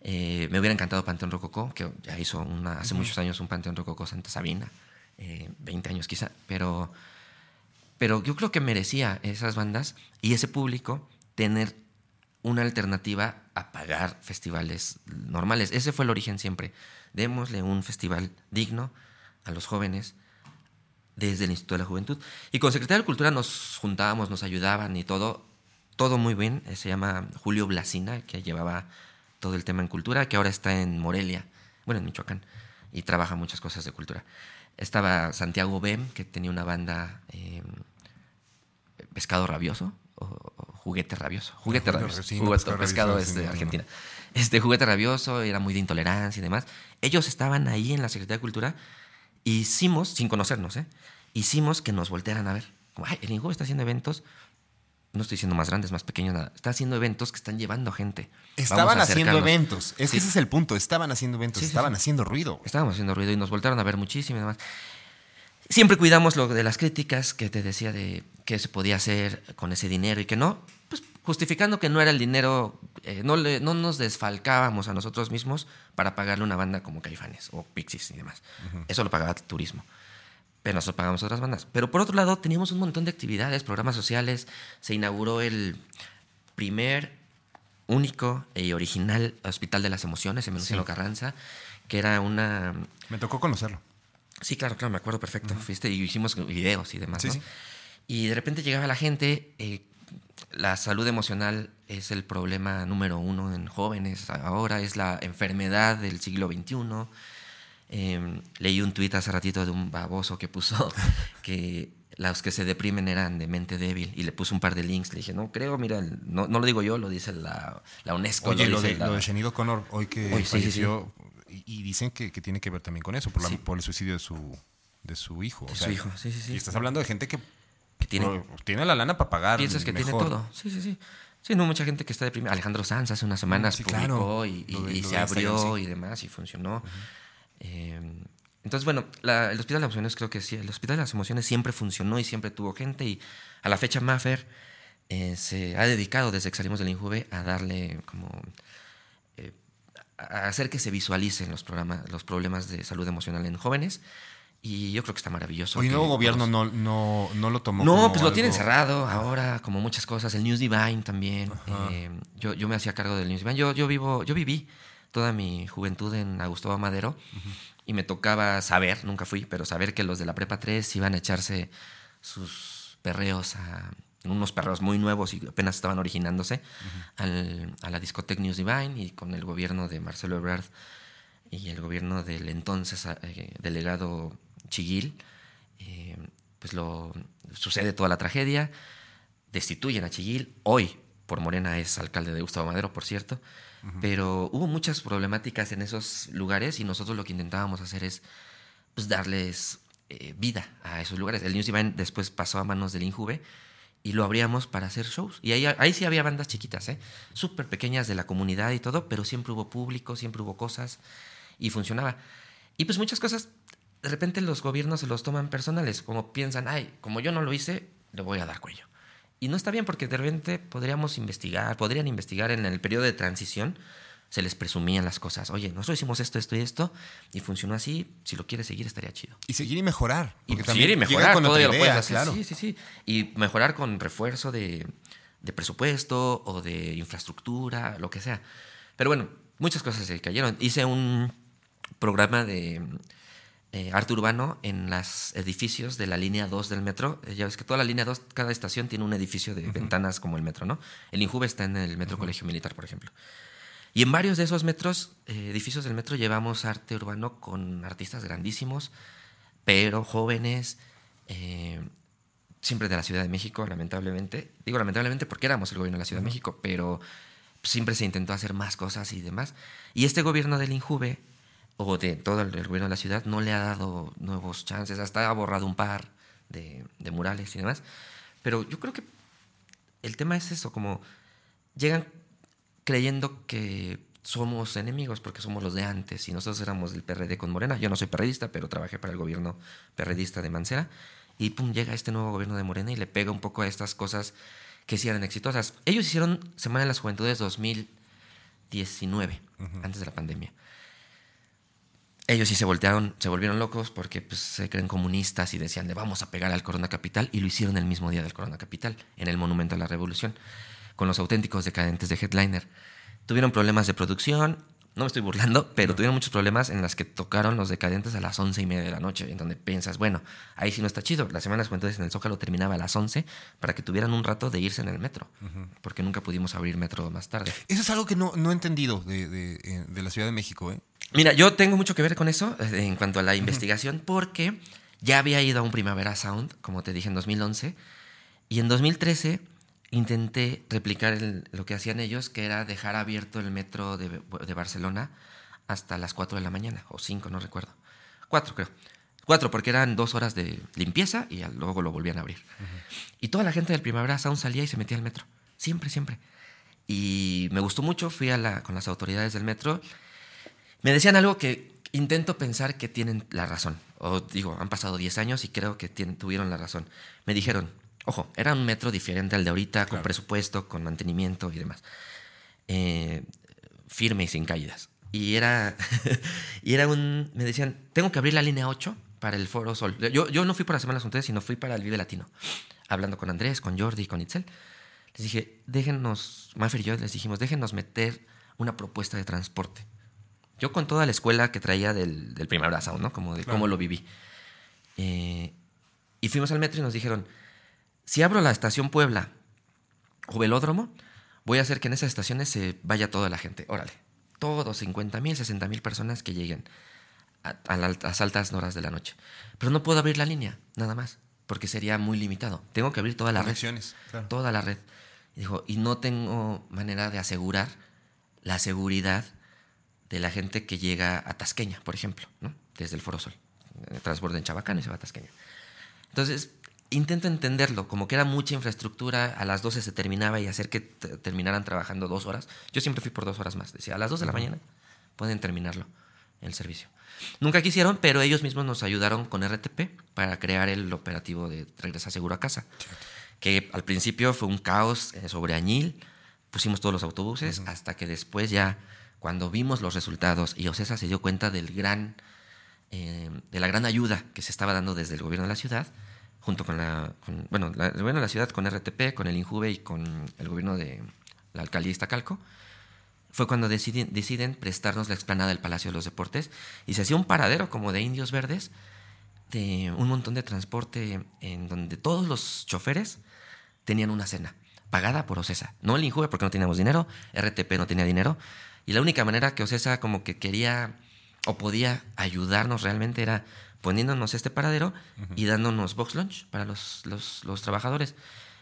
Speaker 2: Eh, me hubiera encantado Panteón Rococó, que ya hizo una, hace muchos años un Panteón Rococó Santa Sabina, 20 eh, años quizá, pero pero yo creo que merecía esas bandas y ese público tener una alternativa a pagar festivales normales. Ese fue el origen siempre. Démosle un festival digno a los jóvenes desde el Instituto de la Juventud. Y con Secretaría de Cultura nos juntábamos, nos ayudaban y todo, todo muy bien. Se llama Julio Blasina, que llevaba todo el tema en cultura, que ahora está en Morelia, bueno, en Michoacán, y trabaja muchas cosas de cultura. Estaba Santiago Bem, que tenía una banda eh, Pescado Rabioso, o, Juguete Rabioso. Juguete
Speaker 1: Juguete
Speaker 2: Rabioso.
Speaker 1: sí,
Speaker 2: Juguete
Speaker 1: pescado
Speaker 2: pescado
Speaker 1: rabioso,
Speaker 2: es
Speaker 1: sí,
Speaker 2: de
Speaker 1: no.
Speaker 2: Argentina. Este Juguete Rabioso era muy de intolerancia y demás. Ellos estaban ahí en la Secretaría de Cultura y hicimos, sin conocernos, ¿eh? hicimos que nos voltearan a ver. Como, ay, el Injuve está haciendo eventos, no estoy diciendo más grandes, más pequeños, nada. Está haciendo eventos que están llevando gente.
Speaker 1: Estaban haciendo
Speaker 2: acercarnos".
Speaker 1: eventos. Es
Speaker 2: Sí.
Speaker 1: que ese es el punto. Estaban haciendo eventos,
Speaker 2: Sí,
Speaker 1: estaban
Speaker 2: sí.
Speaker 1: haciendo ruido.
Speaker 2: Estábamos haciendo ruido y nos voltaron a ver muchísimo y demás. Siempre cuidamos lo de las críticas que te decía de qué se podía hacer con ese dinero y que no, pues justificando que no era el dinero, eh, no, le- no nos desfalcábamos a nosotros mismos para pagarle una banda como Caifanes o Pixies y demás. Eso lo pagaba el turismo. Pero nosotros pagamos otras bandas. Pero por otro lado, teníamos un montón de actividades, programas sociales. Se inauguró el primer, único y original Hospital de las Emociones en Venustiano
Speaker 1: Sí.
Speaker 2: Carranza, que era una
Speaker 1: Me tocó conocerlo.
Speaker 2: Sí, claro, claro, me acuerdo perfecto. Fuiste y hicimos videos y demás.
Speaker 1: Sí,
Speaker 2: ¿no?
Speaker 1: sí.
Speaker 2: Y de repente llegaba la gente. eh, la salud emocional es el problema número uno en jóvenes ahora, es la enfermedad del siglo XXI. Eh, leí un tuit hace ratito de un baboso que puso que los que se deprimen eran de mente débil y le puse un par de links. Le dije, no creo, mira, no, no lo digo yo, lo dice la, la UNESCO.
Speaker 1: Oye, lo de,
Speaker 2: la-
Speaker 1: lo de Shanido Connor, hoy que
Speaker 2: Hoy, sí, sí, sí.
Speaker 1: falleció, Y, y dicen que, que tiene que ver también con eso, por, la- por el suicidio de su, de su hijo.
Speaker 2: De
Speaker 1: o
Speaker 2: su hijo, sí, sí, sí.
Speaker 1: Y estás hablando de gente que,
Speaker 2: que tiene
Speaker 1: por- tiene la lana para pagar.
Speaker 2: Piensas que tiene todo. Sí, sí, sí. Sí, no, mucha gente que está deprimida. Alejandro Sanz hace unas semanas publicó
Speaker 1: claro.
Speaker 2: y, y-
Speaker 1: de-
Speaker 2: se abrió y demás y funcionó. Eh, entonces, bueno, la- el Hospital de las Emociones creo que sí. El Hospital de las Emociones siempre funcionó y siempre tuvo gente. Y a la fecha, Maffer eh, se ha dedicado desde que salimos del Injuve a darle como. eh, a hacer que se visualicen los, programas, los problemas de salud emocional en jóvenes. Y yo creo que está maravilloso.
Speaker 1: Hoy el nuevo gobierno no, no, no lo tomó.
Speaker 2: no, pues lo
Speaker 1: algo-
Speaker 2: tienen cerrado ahora, como muchas cosas. El News Divine también. Eh, yo, yo me hacía cargo del News Divine. Yo, yo vivo, yo viví toda mi juventud en Augusto Madero y me tocaba saber, nunca fui, pero saber que los de la Prepa 3 iban a echarse sus perreos a unos perreos muy nuevos y apenas estaban originándose al- a la discoteca News Divine y con el gobierno de Marcelo Ebrard y el gobierno del entonces eh, delegado Chiguil, eh, pues lo sucede toda la tragedia, destituyen a Chiguil, hoy por Morena es alcalde de Gustavo Madero, por cierto, pero hubo muchas problemáticas en esos lugares y nosotros lo que intentábamos hacer es pues, darles eh, vida a esos lugares. El News Divine después pasó a manos del Injuve y lo abríamos para hacer shows. Y ahí, ahí sí había bandas chiquitas, ¿eh? súper pequeñas de la comunidad y todo, pero siempre hubo público, siempre hubo cosas y funcionaba. Y pues muchas cosas, de repente los gobiernos se los toman personales, como piensan, ay, como yo no lo hice, le voy a dar cuello. Y no está bien porque de repente podríamos investigar, podrían investigar en el periodo de transición, se les presumían las cosas. Oye, nosotros hicimos esto, esto y esto, y funcionó así, si lo quieres seguir estaría chido.
Speaker 1: Y seguir y mejorar.
Speaker 2: Y
Speaker 1: porque
Speaker 2: seguir y mejorar,
Speaker 1: con
Speaker 2: todavía lo
Speaker 1: idea,
Speaker 2: puedes hacer.
Speaker 1: claro.
Speaker 2: Sí, sí, sí. Y mejorar con refuerzo de, de presupuesto o de infraestructura, lo que sea. Pero bueno, muchas cosas se cayeron. Hice un programa de eh, arte urbano en los edificios de la línea 2 del metro. Eh, ya ves que toda la línea 2, cada estación tiene un edificio de ventanas como el metro, ¿no? El Injuve está en el Metro Colegio Militar, por ejemplo. Y en varios de esos metros, eh, edificios del metro, llevamos arte urbano con artistas grandísimos, pero jóvenes, siempre de la Ciudad de México, lamentablemente. Digo lamentablemente porque éramos el gobierno de la Ciudad de México, pero siempre se intentó hacer más cosas y demás. Y este gobierno del Injuve, o de todo el, el gobierno de la ciudad, no le ha dado nuevos chances, hasta ha borrado un par de, de murales y demás. Pero yo creo que el tema es eso, como llegan creyendo que somos enemigos porque somos los de antes y nosotros éramos del PRD con Morena. Yo no soy perredista, pero trabajé para el gobierno perredista de Mancera. Y pum, llega este nuevo gobierno de Morena y le pega un poco a estas cosas que sí eran exitosas. Ellos hicieron Semana de las Juventudes 2019, antes de la pandemia. Ellos sí se voltearon, se volvieron locos porque pues, se creen comunistas y decían le vamos a pegar al Corona Capital y lo hicieron el mismo día del Corona Capital, en el Monumento a la Revolución, con los auténticos decadentes de Headliner. Tuvieron problemas de producción, no me estoy burlando, pero tuvieron muchos problemas en las que tocaron los decadentes a las once y media de la noche, en donde piensas, bueno, ahí sí no está chido. La Semana de Juventudes en el Zócalo terminaba a las 11 para que tuvieran un rato de irse en el metro, porque nunca pudimos abrir metro más tarde.
Speaker 1: Eso es algo que no, no he entendido de, de- eh, de la Ciudad de México, ¿eh?
Speaker 2: Mira, yo tengo mucho que ver con eso eh, en cuanto a la investigación, porque ya había ido a un Primavera Sound, como te dije, en 2011, y en 2013 intenté replicar el- lo que hacían ellos, que era dejar abierto el metro de, de Barcelona hasta las 4 de la mañana, o 5, no recuerdo. 4 creo. 4 porque eran dos horas de limpieza y luego lo volvían a abrir. Y toda la gente del Primavera Sound salía y se metía al metro. Siempre, siempre. Y me gustó mucho, fui a la, con las autoridades del metro. Me decían algo que intento pensar que tienen la razón. O digo, han pasado 10 años y creo que tuvieron la razón. Me dijeron, ojo, era un metro diferente al de ahorita, con
Speaker 1: Claro.
Speaker 2: presupuesto, con mantenimiento y demás. Eh, firme y sin caídas. Y era, y era un, me decían, tengo que abrir la línea 8 para el Foro Sol. Yo, yo no fui para Semanas Juntas, sino fui para el Vive Latino. Hablando con Andrés, con Jordi, con Itzel. Les dije, déjenos, Maffer y yo les dijimos, déjenos meter una propuesta de transporte. Yo con toda la escuela que traía del, del primer abrazo, ¿no? Como de
Speaker 1: Claro.
Speaker 2: cómo lo viví. Eh, y fuimos al metro y nos dijeron, si abro la estación Puebla o Velódromo, voy a hacer que en esas estaciones se vaya toda la gente. Órale, todos 50 mil, 60 mil personas que lleguen a, a la- a las altas horas de la noche. Pero no puedo abrir la línea, nada más, porque sería muy limitado. Tengo que abrir toda la red
Speaker 1: claro.
Speaker 2: toda la red. Y dijo, y no tengo manera de asegurar la seguridad de la gente que llega a Tasqueña, por ejemplo, ¿no? desde el Foro Sol. Eh, Transborda en Chabacán y se va a Tasqueña. Entonces, intento entenderlo, como que era mucha infraestructura, a las 12 se terminaba y hacer que terminaran trabajando dos horas. Yo siempre fui por dos horas más. Decía, a las 2 de la mañana pueden terminarlo, el servicio. Nunca quisieron, pero ellos mismos nos ayudaron con RTP para crear el operativo de Regresa Seguro a Casa que al principio fue un caos eh, sobre Añil, pusimos todos los autobuses, hasta que después ya, cuando vimos los resultados y Ocesa se dio cuenta del gran, eh, de la gran ayuda que se estaba dando desde el gobierno de la ciudad, junto con la, con- bueno, la- el la ciudad con RTP, con el INJUVE y con el gobierno de la alcaldía Iztacalco, fue cuando deciden, deciden prestarnos la explanada del Palacio de los Deportes y se hacía un paradero como de indios verdes de un montón de transporte en donde todos los choferes tenían una cena pagada por Ocesa. No el Injuve porque no teníamos dinero, RTP no tenía dinero. Y la única manera que Ocesa como que quería o podía ayudarnos realmente era poniéndonos este paradero y dándonos box lunch para los, los, los trabajadores.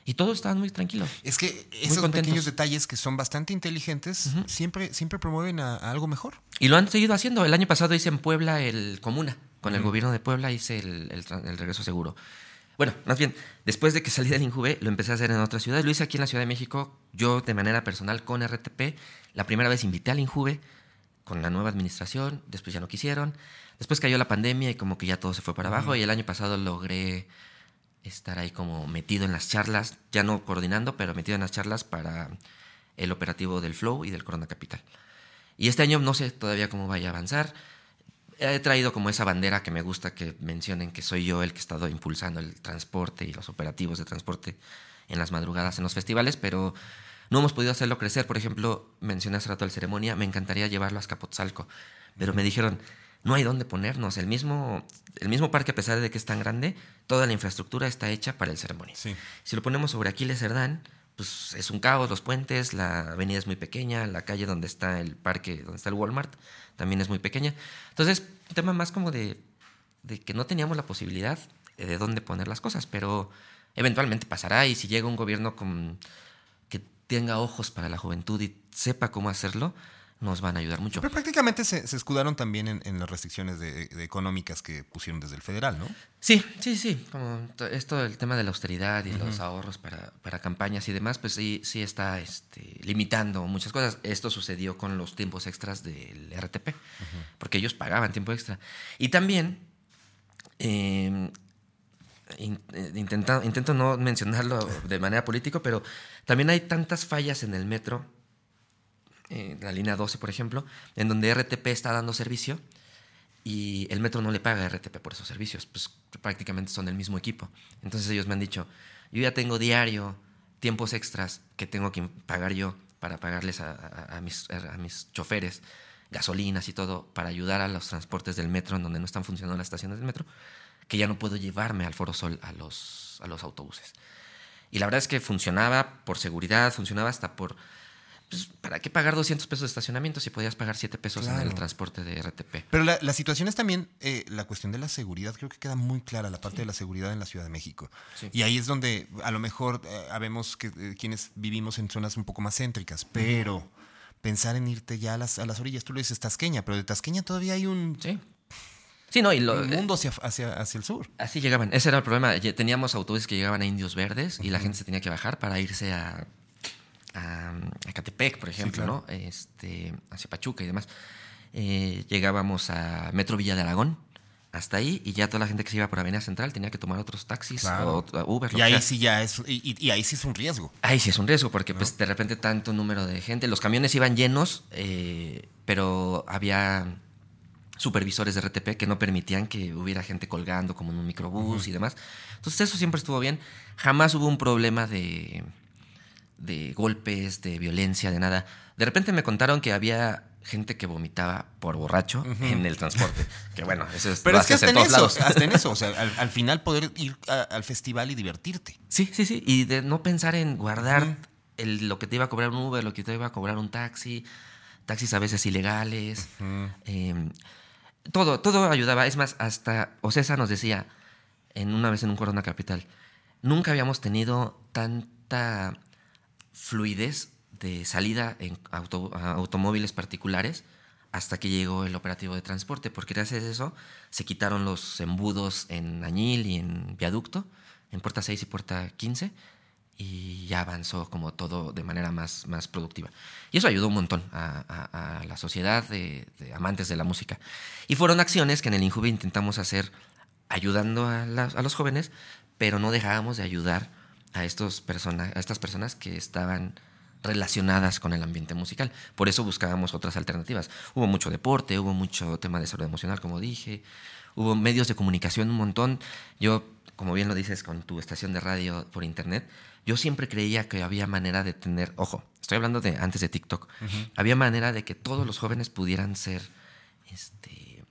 Speaker 2: Y todos estaban muy tranquilos.
Speaker 1: Es que esos pequeños detalles que son bastante inteligentes siempre, siempre promueven a, a algo mejor.
Speaker 2: Y lo han seguido haciendo. El año pasado hice en Puebla el Comuna. Con el gobierno de Puebla hice el, el el regreso seguro. Bueno, más bien, después de que salí del Injuve, lo empecé a hacer en otras ciudades. Lo hice aquí en la Ciudad de México, yo de manera personal con RTP. La primera vez invité al Injuve con la nueva administración, después ya no quisieron. Después cayó la pandemia y como que ya todo se fue para abajo. Y el año pasado logré estar ahí como metido en las charlas, ya no coordinando, pero metido en las charlas para el operativo del Flow y del Corona Capital. Y este año no sé todavía cómo vaya a avanzar. He traído como esa bandera que me gusta que mencionen que soy yo el que he estado impulsando el transporte y los operativos de transporte en las madrugadas en los festivales, pero no hemos podido hacerlo crecer. Por ejemplo, mencioné hace rato el ceremonia, me encantaría llevarlo a Azcapotzalco, pero me dijeron, no hay dónde ponernos. El mismo, el mismo parque, a pesar de que es tan grande, toda la infraestructura está hecha para el ceremonia.
Speaker 1: Sí.
Speaker 2: Si lo ponemos sobre Aquiles Cerdán, pues es un caos, los puentes, la avenida es muy pequeña, la calle donde está el parque, donde está el Walmart, también es muy pequeña. Entonces, un tema más como de, de que no teníamos la posibilidad de dónde poner las cosas, pero eventualmente pasará y si llega un gobierno con, que tenga ojos para la juventud y sepa cómo hacerlo, nos van a ayudar mucho.
Speaker 1: Pero prácticamente se, se escudaron también en, en las restricciones de, de económicas que pusieron desde el federal, ¿no?
Speaker 2: Sí, sí, sí. Como to- esto, el tema de la austeridad y los ahorros para, para campañas y demás, pues sí, sí está este, limitando muchas cosas. Esto sucedió con los tiempos extras del RTP, porque ellos pagaban tiempo extra. Y también, in- eh, intenta- intento no mencionarlo de manera política, pero también hay tantas fallas en el metro, eh, la línea 12, por ejemplo, en donde RTP está dando servicio y el metro no le paga a RTP por esos servicios, pues prácticamente son del mismo equipo. Entonces ellos me han dicho, yo ya tengo diario tiempos extras que tengo que pagar yo para pagarles a, a- mis, a mis choferes gasolinas y todo para ayudar a los transportes del metro en donde no están funcionando las estaciones del metro, que ya no puedo llevarme al Foro Sol a los, a los autobuses. Y la verdad es que funcionaba por seguridad, funcionaba hasta por pues, ¿para qué pagar 200 pesos de estacionamiento si podías pagar 7 pesos en el transporte de RTP?
Speaker 1: Pero la, la situación es también eh, la cuestión de la seguridad. Creo que queda muy clara la parte de la seguridad en la Ciudad de México.
Speaker 2: Sí.
Speaker 1: Y ahí es donde a lo mejor eh, habemos que eh, quienes vivimos en zonas un poco más céntricas. Pero pensar en irte ya a las, a las orillas, tú lo dices Tasqueña, pero de Tasqueña todavía hay un,
Speaker 2: Sí. Sí, no, y lo,
Speaker 1: un mundo hacia, hacia, hacia el sur.
Speaker 2: Así llegaban. Ese era el problema. Teníamos autobuses que llegaban a Indios Verdes y la gente se tenía que bajar para irse a, a, a Catepec, por ejemplo,
Speaker 1: claro.
Speaker 2: ¿no? Este, hacia Pachuca y demás. Eh, llegábamos a Metro Villa de Aragón, hasta ahí, y ya toda la gente que se iba por Avenida Central tenía que tomar otros taxis
Speaker 1: Claro.
Speaker 2: o o Uber. lo
Speaker 1: Y
Speaker 2: que
Speaker 1: ahí
Speaker 2: sea.
Speaker 1: sí ya es, y, y- y ahí sí es un riesgo.
Speaker 2: Ahí sí es un riesgo, porque pues de repente tanto número de gente. Los camiones iban llenos, eh, pero había supervisores de RTP que no permitían que hubiera gente colgando como en un microbús y demás. Entonces eso siempre estuvo bien. Jamás hubo un problema de, de golpes, de violencia, de nada. De repente me contaron que había gente que vomitaba por borracho en el transporte. Que bueno, eso es,
Speaker 1: Pero
Speaker 2: lo
Speaker 1: es que hasta en eso, hasta en eso, o sea, al, al final poder ir a- al festival y divertirte.
Speaker 2: Sí, sí, sí. Y de no pensar en guardar el- lo que te iba a cobrar un Uber, lo que te iba a cobrar un taxi, taxis a veces ilegales. eh, todo, todo ayudaba. Es más, hasta Ocesa nos decía, en una vez en un Corona Capital, nunca habíamos tenido tanta fluidez de salida en auto- automóviles particulares hasta que llegó el operativo de transporte, porque gracias a eso se quitaron los embudos en Añil y en Viaducto, en puerta 6 y puerta 15, y ya avanzó como todo de manera más, más productiva. Y eso ayudó un montón a, a- a la sociedad de, de amantes de la música. Y fueron acciones que en el Injuve intentamos hacer ayudando a, las- a los jóvenes, pero no dejábamos de ayudar a, estos persona- a estas personas que estaban relacionadas con el ambiente musical. Por eso buscábamos otras alternativas. Hubo mucho deporte, hubo mucho tema de salud emocional, como dije, hubo medios de comunicación un montón. Yo, como bien lo dices con tu estación de radio por internet, yo siempre creía que había manera de tener, ojo, estoy hablando de antes de TikTok, había manera de que todos los jóvenes pudieran ser, este,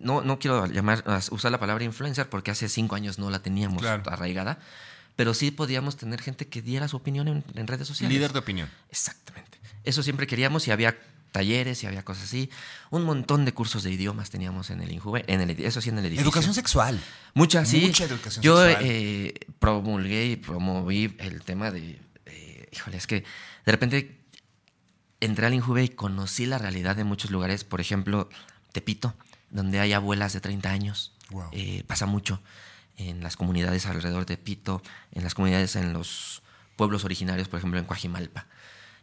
Speaker 2: no, no quiero llamar, usar la palabra influencer porque hace cinco años no la teníamos
Speaker 1: Claro.
Speaker 2: arraigada, pero sí podíamos tener gente que diera su opinión en, en redes sociales.
Speaker 1: Líder de opinión.
Speaker 2: Exactamente. Eso siempre queríamos y había talleres y había cosas así. Un montón de cursos de idiomas teníamos en el Injuve, en el, eso sí en el edificio.
Speaker 1: Educación sexual.
Speaker 2: Mucha, sí.
Speaker 1: Mucha educación
Speaker 2: Yo
Speaker 1: sexual.
Speaker 2: eh, promulgué y promoví el tema de, eh, híjole, es que de repente entré al Injuve y conocí la realidad de muchos lugares, por ejemplo, Tepito, donde hay abuelas de 30 años.
Speaker 1: Wow.
Speaker 2: Eh, pasa mucho en las comunidades alrededor de Tepito, en las comunidades en los pueblos originarios, por ejemplo, en Coajimalpa.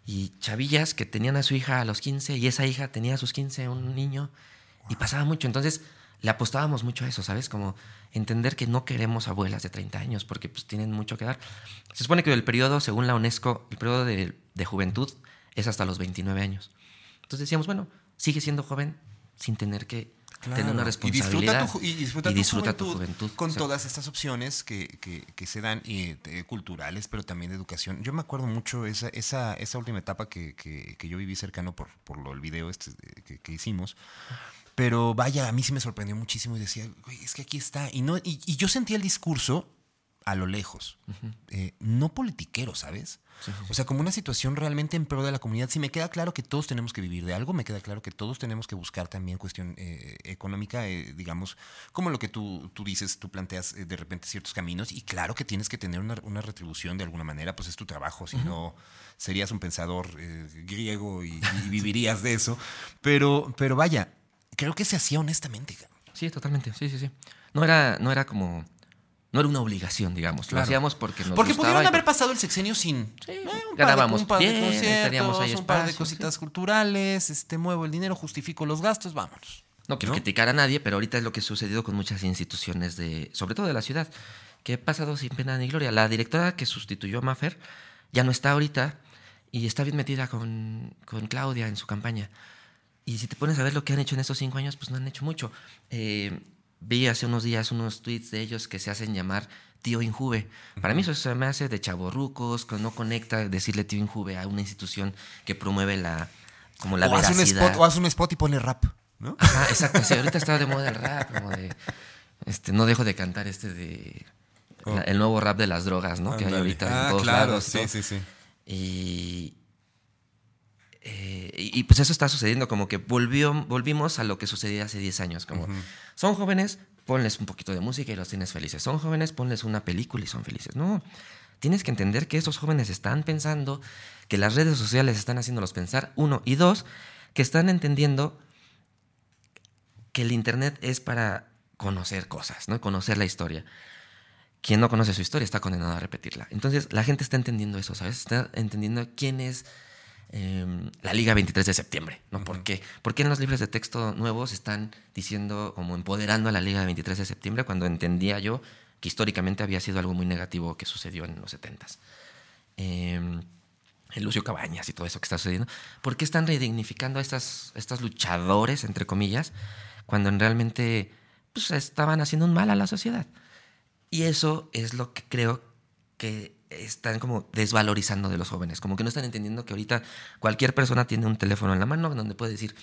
Speaker 2: Y chavillas que tenían a su hija a los 15 y esa hija tenía a sus 15 un niño y pasaba mucho. Entonces le apostábamos mucho a eso, ¿sabes? Como entender que no queremos abuelas de 30 años porque pues tienen mucho que dar. Se supone que el periodo, según la UNESCO, el periodo de, de juventud es hasta los 29 años. Entonces decíamos, bueno, sigue siendo joven sin tener que tener una
Speaker 1: Claro. Y disfruta
Speaker 2: responsabilidad.
Speaker 1: tu, y disfruta
Speaker 2: y
Speaker 1: tu
Speaker 2: disfruta tu
Speaker 1: juventud,
Speaker 2: juventud.
Speaker 1: con todas estas opciones que, que- que se dan y, eh, culturales, pero también de educación. Yo me acuerdo mucho esa, esa, esa última etapa que, que- que yo viví cercano por, por lo, el video este que hicimos. Pero vaya, a mí sí me sorprendió muchísimo y decía, "Güey, es que aquí está. Y, no, y, y yo sentía el discurso a lo lejos, eh, no politiquero, ¿sabes? O sea, como una situación realmente en pro de la comunidad. Si me queda claro que todos tenemos que vivir de algo, me queda claro que todos tenemos que buscar también cuestión eh, económica, eh, digamos, como lo que tú, tú dices, tú planteas de repente ciertos caminos y claro que tienes que tener una, una retribución de alguna manera, pues es tu trabajo, si no serías un pensador griego y, y vivirías de eso. Pero, pero vaya, creo que se hacía honestamente.
Speaker 2: Sí, totalmente. Sí, sí, sí. No era, no era como. No era una obligación, digamos.
Speaker 1: Claro.
Speaker 2: Lo hacíamos porque nos
Speaker 1: Porque
Speaker 2: gustaba
Speaker 1: pudieron
Speaker 2: y
Speaker 1: haber pasado el sexenio sin
Speaker 2: Sí,
Speaker 1: eh, un
Speaker 2: ganábamos
Speaker 1: par de, un par de
Speaker 2: bien,
Speaker 1: conciertos,
Speaker 2: teníamos ahí
Speaker 1: un par de cositas culturales, este muevo el dinero, justifico los gastos, vámonos.
Speaker 2: No quiero
Speaker 1: ¿no?
Speaker 2: criticar a nadie, pero ahorita es lo que ha sucedido con muchas instituciones de, sobre todo de la ciudad, que ha pasado sin pena ni gloria. La directora que sustituyó a Maffer ya no está ahorita y está bien metida con, con Claudia en su campaña. Y si te pones a ver lo que han hecho en estos cinco años, pues no han hecho mucho. Eh, vi hace unos días unos tweets de ellos que se hacen llamar tío Injuve. Para mí eso se me hace de chaborrucos, que no conecta decirle tío Injuve a una institución que promueve la como la
Speaker 1: o, haz un
Speaker 2: veracidad.
Speaker 1: spot, o haz un spot y pone rap, ¿no?
Speaker 2: Ajá, exacto. Sí, ahorita está de moda el rap, como de. Este, no dejo de cantar este de.
Speaker 1: Oh.
Speaker 2: la- el nuevo rap de las drogas, ¿no? Que hay ahorita
Speaker 1: Ah,
Speaker 2: en todos
Speaker 1: claro,
Speaker 2: lados.
Speaker 1: sí, sí, sí.
Speaker 2: Y. eh, y, pues eso está sucediendo, como que volvió, volvimos a lo que sucedía hace 10 años, como son jóvenes, ponles un poquito de música y los tienes felices. Son jóvenes, ponles una película y son felices. No, tienes que entender que esos jóvenes están pensando, que las redes sociales están haciéndolos pensar, uno, y dos, que están entendiendo que el Internet es para conocer cosas, ¿no? Conocer la historia. Quien no conoce su historia está condenado a repetirla. Entonces, la gente está entendiendo eso, ¿sabes? Está entendiendo quién es em, la Liga 23 de septiembre, ¿no? ¿Por qué? ¿Por qué en los libros de texto nuevos están diciendo, como empoderando a la Liga 23 de septiembre, cuando entendía yo que históricamente había sido algo muy negativo que sucedió en los 70s? Eh, el Lucio Cabañas y todo eso que está sucediendo. ¿Por qué están redignificando a estas, estos luchadores, entre comillas, cuando realmente pues, estaban haciendo un mal a la sociedad? Y eso es lo que creo que están como desvalorizando de los jóvenes, como que no están entendiendo que ahorita cualquier persona tiene un teléfono en la mano donde puede decir,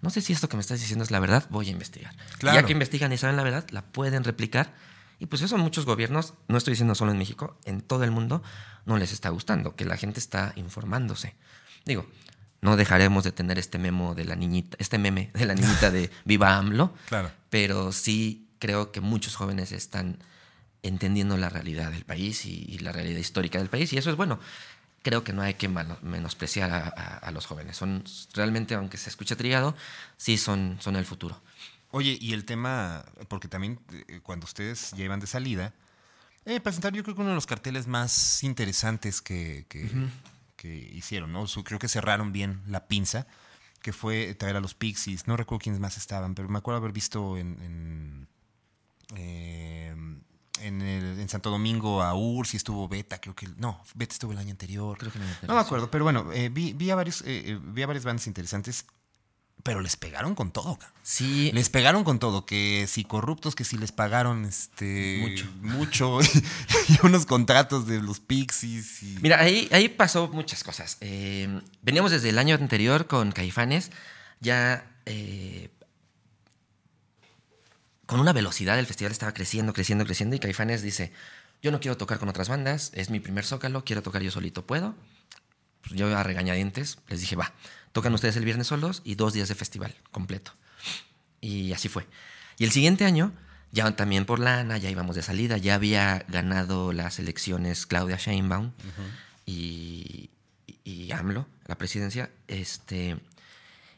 Speaker 2: no sé si esto que me estás diciendo es la verdad, voy a investigar. Ya que investigan y saben la verdad, la pueden replicar. Y pues eso muchos gobiernos, no estoy diciendo solo en México, en todo el mundo no les está gustando, que la gente está informándose. Digo, no dejaremos de tener este memo de la niñita, este meme de la niñita de Viva AMLO,
Speaker 1: claro.
Speaker 2: pero sí creo que muchos jóvenes están entendiendo la realidad del país y, la realidad histórica del país, y eso es bueno. Creo que no hay que menospreciar a, los jóvenes. Son realmente, aunque se escuche trillado, sí son, son el futuro.
Speaker 1: Oye, y el tema, porque también eh, cuando ustedes llevan de salida, eh, presentar yo creo que uno de los carteles más interesantes que, que, hicieron, ¿no? creo que cerraron bien la pinza, que fue traer a los Pixies. No recuerdo quiénes más estaban, pero me acuerdo haber visto en, en, eh, en, Santo Domingo a Urs y estuvo Beta, creo que... No, Beta estuvo el año anterior. Creo que no, me acuerdo, pero bueno, eh, vi, vi, a varios, eh, vi a varias bandas interesantes pero les pegaron con todo,
Speaker 2: Sí.
Speaker 1: Les pegaron con todo, que si corruptos, que si les pagaron este
Speaker 2: mucho,
Speaker 1: mucho y unos contratos de los Pixies.
Speaker 2: Mira, ahí, ahí pasó muchas cosas. Eh, veníamos desde el año anterior con Caifanes, ya eh, con una velocidad, el festival estaba creciendo, creciendo, creciendo, y Caifanes dice, yo no quiero tocar con otras bandas, es mi primer zócalo, quiero tocar yo solito, ¿puedo? Pues yo a regañadientes les dije, va. Tocan ustedes el viernes solos y dos días de festival completo. Y así fue. Y el siguiente año, ya también por lana, ya íbamos de salida, ya había ganado las elecciones Claudia Sheinbaum y, y, AMLO, la presidencia. Este,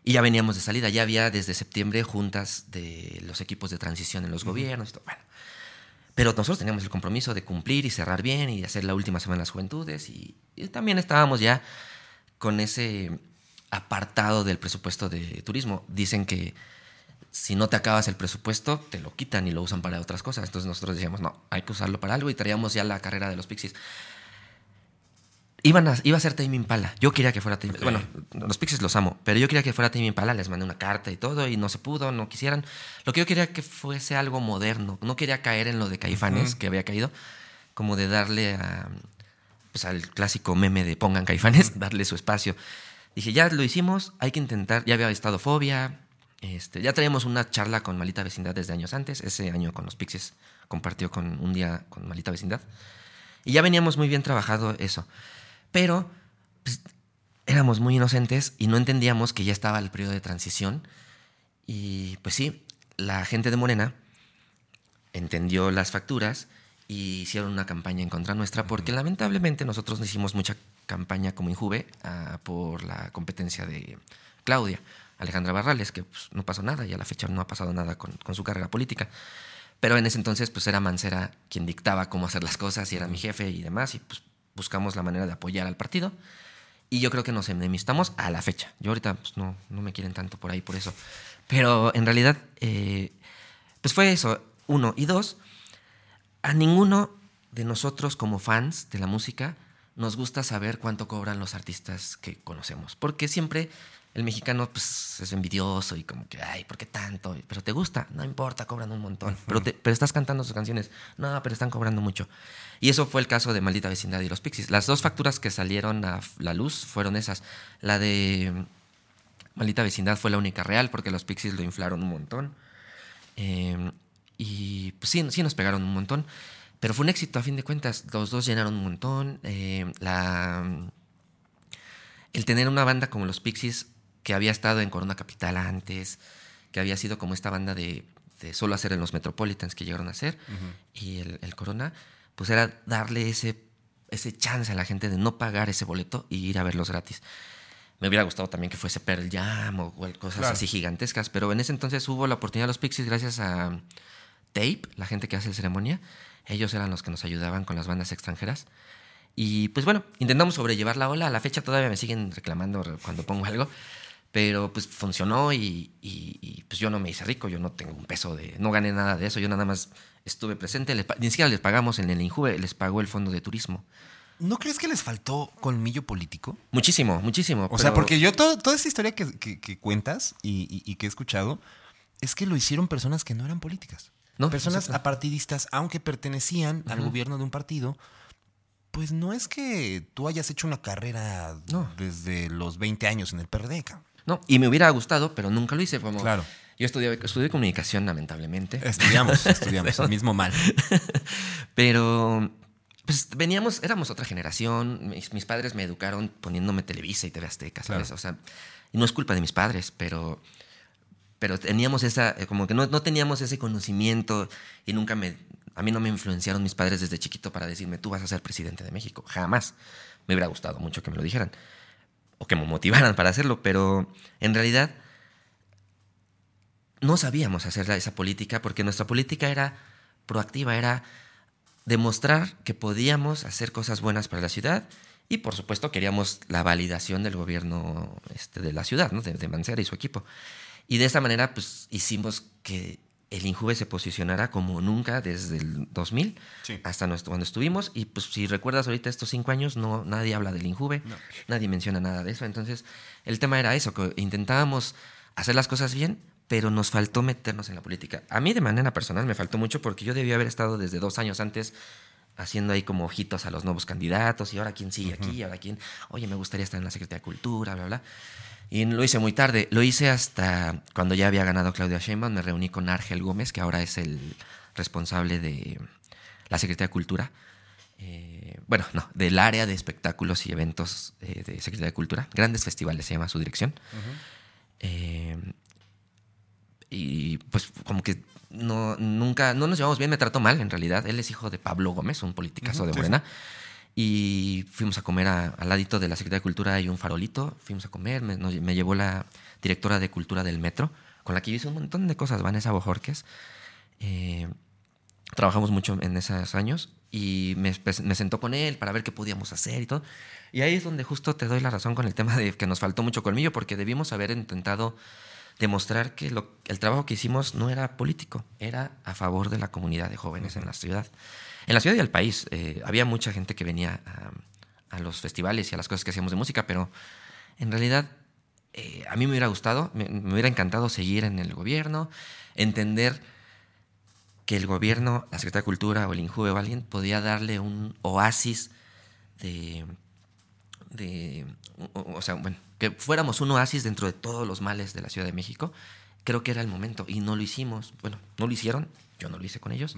Speaker 2: y ya veníamos de salida, ya había desde septiembre juntas de los equipos de transición en los gobiernos. Bueno, pero nosotros teníamos el compromiso de cumplir y cerrar bien y hacer la última semana de las juventudes. y también estábamos ya con ese apartado del presupuesto de turismo. Dicen que si no te acabas el presupuesto, te lo quitan y lo usan para otras cosas. Entonces nosotros decíamos, no, hay que usarlo para algo y traíamos ya la carrera de los Pixies. Iban a, iba a ser Tame Impala. Yo quería que fuera Tame Bueno, los Pixies los amo, pero yo quería que fuera Tame Impala. Les mandé una carta y todo y no se pudo, no quisieran. Lo que yo quería que fuese algo moderno. No quería caer en lo de Caifanes, que había caído, como de darle a, pues, al clásico meme de pongan Caifanes, darle su espacio. Dije, ya lo hicimos, hay que intentar, ya había estado fobia, este, ya traíamos una charla con Malita Vecindad desde años antes, ese año con los Pixies compartió con un día con Malita Vecindad, y ya veníamos muy bien trabajado eso, pero pues, éramos muy inocentes y no entendíamos que ya estaba el periodo de transición, y pues sí, la gente de Morena entendió las facturas y hicieron una campaña en contra nuestra, porque lamentablemente nosotros no hicimos mucha campaña como Injuve ah, por la competencia de Claudia, Alejandra Barrales, que pues, no pasó nada y a la fecha no ha pasado nada con, su carrera política. Pero en ese entonces pues era Mancera quien dictaba cómo hacer las cosas y era mi jefe y demás y pues buscamos la manera de apoyar al partido. Y yo creo que nos enemistamos a la fecha. Yo ahorita pues, no, no me quieren tanto por ahí por eso. Pero en realidad, eh, pues fue eso, uno. Y dos, a ninguno de nosotros como fans de la música nos gusta saber cuánto cobran los artistas que conocemos. Porque siempre el mexicano pues, es envidioso y como que, ay, ¿por qué tanto? Pero te gusta, no importa, cobran un montón. pero, pero estás cantando sus canciones, no, pero están cobrando mucho. Y eso fue el caso de Maldita Vecindad y los Pixies. Las dos facturas que salieron a la luz fueron esas. La de Maldita Vecindad fue la única real porque los Pixies lo inflaron un montón. Em, y pues sí, sí nos pegaron un montón. Pero fue un éxito a fin de cuentas. Los dos llenaron un montón. Eh, la, el tener una banda como los Pixies, que había estado en Corona Capital antes, que había sido como esta banda de, de solo hacer en los Metropolitans que llegaron a hacer, y el, el, Corona, pues era darle ese, ese chance a la gente de no pagar ese boleto y ir a verlos gratis. Me hubiera gustado también que fuese Pearl Jam o, o cosas
Speaker 1: Claro.
Speaker 2: así gigantescas, pero en ese entonces hubo la oportunidad de los Pixies gracias a Tape, la gente que hace la ceremonia. Ellos eran los que nos ayudaban con las bandas extranjeras. Y pues bueno, intentamos sobrellevar la ola. A la fecha todavía me siguen reclamando cuando pongo algo. Pero pues funcionó y, y- y, pues yo no me hice rico, yo no tengo un peso de... No gané nada de eso, yo nada más estuve presente. les ni siquiera les pagamos en el Injuve, les pagó el fondo de turismo.
Speaker 1: ¿No crees que les faltó colmillo político?
Speaker 2: Muchísimo, muchísimo.
Speaker 1: O sea, porque yo todo- toda esta historia que, que- que cuentas y, y- y que he escuchado es que lo hicieron personas que no eran políticas.
Speaker 2: No,
Speaker 1: personas
Speaker 2: exacto.
Speaker 1: apartidistas, aunque pertenecían al gobierno de un partido. Pues no es que tú hayas hecho una carrera
Speaker 2: No.
Speaker 1: desde los 20 años en el PRD. cabrón.
Speaker 2: No, y me hubiera gustado, pero nunca lo hice. Como
Speaker 1: Claro.
Speaker 2: Yo estudié, estudié comunicación, lamentablemente.
Speaker 1: Estudiamos, estudiamos, el mismo mal.
Speaker 2: Pero pues veníamos, éramos otra generación. Mis, mis padres me educaron poniéndome Televisa y TV Azteca, ¿sabes?
Speaker 1: Claro.
Speaker 2: O sea, no es culpa de mis padres, pero, pero teníamos esa, eh, como que no, no teníamos ese conocimiento y nunca me, a mí no me influenciaron mis padres desde chiquito para decirme, tú vas a ser presidente de México. Jamás. Me hubiera gustado mucho que me lo dijeran o que me motivaran para hacerlo, pero en realidad no sabíamos hacer esa política porque nuestra política era proactiva, era demostrar que podíamos hacer cosas buenas para la ciudad y por supuesto queríamos la validación del gobierno este, de la ciudad, ¿no? de, de Mancera y su equipo. Y de esa manera pues hicimos que el Injuve se posicionara como nunca desde el 2000
Speaker 1: Sí.
Speaker 2: hasta nuestro, cuando estuvimos y pues si recuerdas ahorita estos cinco años no nadie habla del Injuve,
Speaker 1: No.
Speaker 2: nadie menciona nada de eso, entonces el tema era eso, que intentábamos hacer las cosas bien, pero nos faltó meternos en la política. A mí de manera personal me faltó mucho porque yo debía haber estado desde dos años antes haciendo ahí como ojitos a los nuevos candidatos y ahora quién sigue aquí, y ahora quién, oye, me gustaría estar en la Secretaría de Cultura, bla, bla. Y lo hice muy tarde, lo hice hasta cuando ya había ganado Claudia Sheinbaum, me reuní con Argel Gómez, que ahora es el responsable de la Secretaría de Cultura. Eh, bueno, no, del área de espectáculos y eventos eh, de Secretaría de Cultura. Grandes festivales se llama su dirección. Eh, y pues como que no, nunca, no nos llevamos bien, me trató mal en realidad. Él es hijo de Pablo Gómez, un politicazo de
Speaker 1: sí,
Speaker 2: Morena. Y fuimos a comer a- al ladito de la Secretaría de Cultura hay un farolito, fuimos a comer, me, nos- me llevó la directora de Cultura del Metro, con la que hice un montón de cosas, Vanessa Bojorques. Eh, trabajamos mucho en esos años y me, me sentó con él para ver qué podíamos hacer y todo. Y ahí es donde justo te doy la razón con el tema de que nos faltó mucho colmillo, porque debimos haber intentado demostrar que lo- el trabajo que hicimos no era político, era a favor de la comunidad de jóvenes en la ciudad. En la ciudad y al país. eh, había mucha gente que venía a, los festivales y a las cosas que hacíamos de música, pero en realidad eh, a mí me hubiera gustado, me, hubiera encantado seguir en el gobierno, entender que el gobierno, la Secretaría de Cultura o el INJUVE o alguien podía darle un oasis de, o sea, bueno, que fuéramos un oasis dentro de todos los males de la Ciudad de México, creo que era el momento y no lo hicimos. Bueno, no lo hicieron, yo no lo hice con ellos,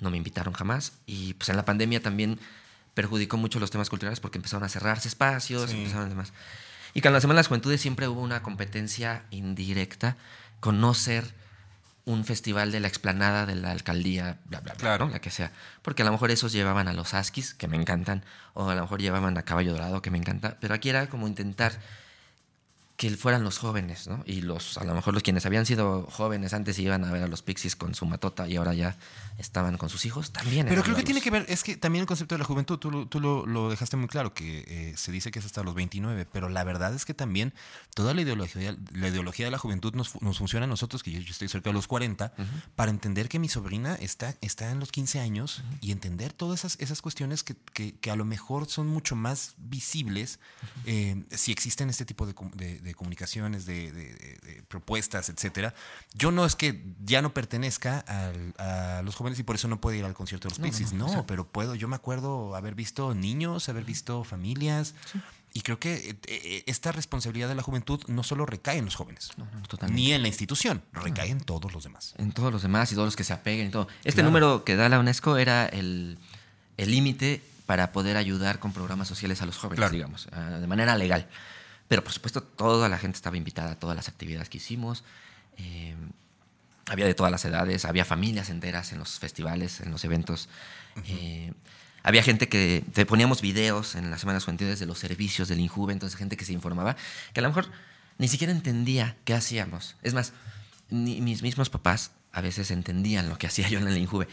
Speaker 2: no me invitaron jamás y pues en la pandemia también perjudicó mucho los temas culturales porque empezaron a cerrarse espacios,
Speaker 1: Sí.
Speaker 2: empezaron demás. Y con la Semana de las Juventudes siempre hubo una competencia indirecta con no ser un festival de la explanada de la alcaldía, bla, bla, bla,
Speaker 1: Claro.
Speaker 2: ¿no? la que sea. Porque a lo mejor esos llevaban a los Askis, que me encantan, o a lo mejor llevaban a Caballo Dorado, que me encanta, pero aquí era como intentar que fueran los jóvenes, ¿no? Y los, a lo mejor los quienes habían sido jóvenes antes y iban a ver a los Pixies con su matota y ahora ya estaban con sus hijos, también.
Speaker 1: Pero creo que
Speaker 2: los-
Speaker 1: tiene que ver, es que también el concepto de la juventud, tú, lo- tú lo, lo dejaste muy claro, que eh, se dice que es hasta los 29, pero la verdad es que también toda la ideología, la ideología de la juventud nos, nos funciona a nosotros, que yo, yo estoy cerca de los 40, para entender que mi sobrina está, está en los 15 años y entender todas esas, esas cuestiones que, que- que a lo mejor son mucho más visibles eh, si existen este tipo de, de- de comunicaciones, de, de- de- de propuestas, etcétera. Yo no es que ya no pertenezca al- a los jóvenes y por eso no puedo ir al concierto de los
Speaker 2: No, no,
Speaker 1: Pixies,
Speaker 2: no,
Speaker 1: no,
Speaker 2: o sea-
Speaker 1: pero puedo, yo me acuerdo haber visto niños, haber visto familias. Y creo que eh, eh, esta responsabilidad de la juventud no solo recae en los jóvenes,
Speaker 2: No, no,
Speaker 1: ni en la institución, recae en todos los demás.
Speaker 2: En todos los demás y todos los que se apeguen y todo. Este
Speaker 1: Claro.
Speaker 2: número que da la UNESCO era el el límite para poder ayudar con programas sociales a los jóvenes,
Speaker 1: Claro.
Speaker 2: digamos, ah, de manera legal. Pero por supuesto, toda la gente estaba invitada a todas las actividades que hicimos. Eh, había de todas las edades, había familias enteras en los festivales, en los eventos. Eh, había gente que te poníamos videos en las semanas juveniles de los servicios del Injuve, entonces gente que se informaba, que a lo mejor ni siquiera entendía qué hacíamos. Es más, ni mis mismos papás a veces entendían lo que hacía yo en el Injuve.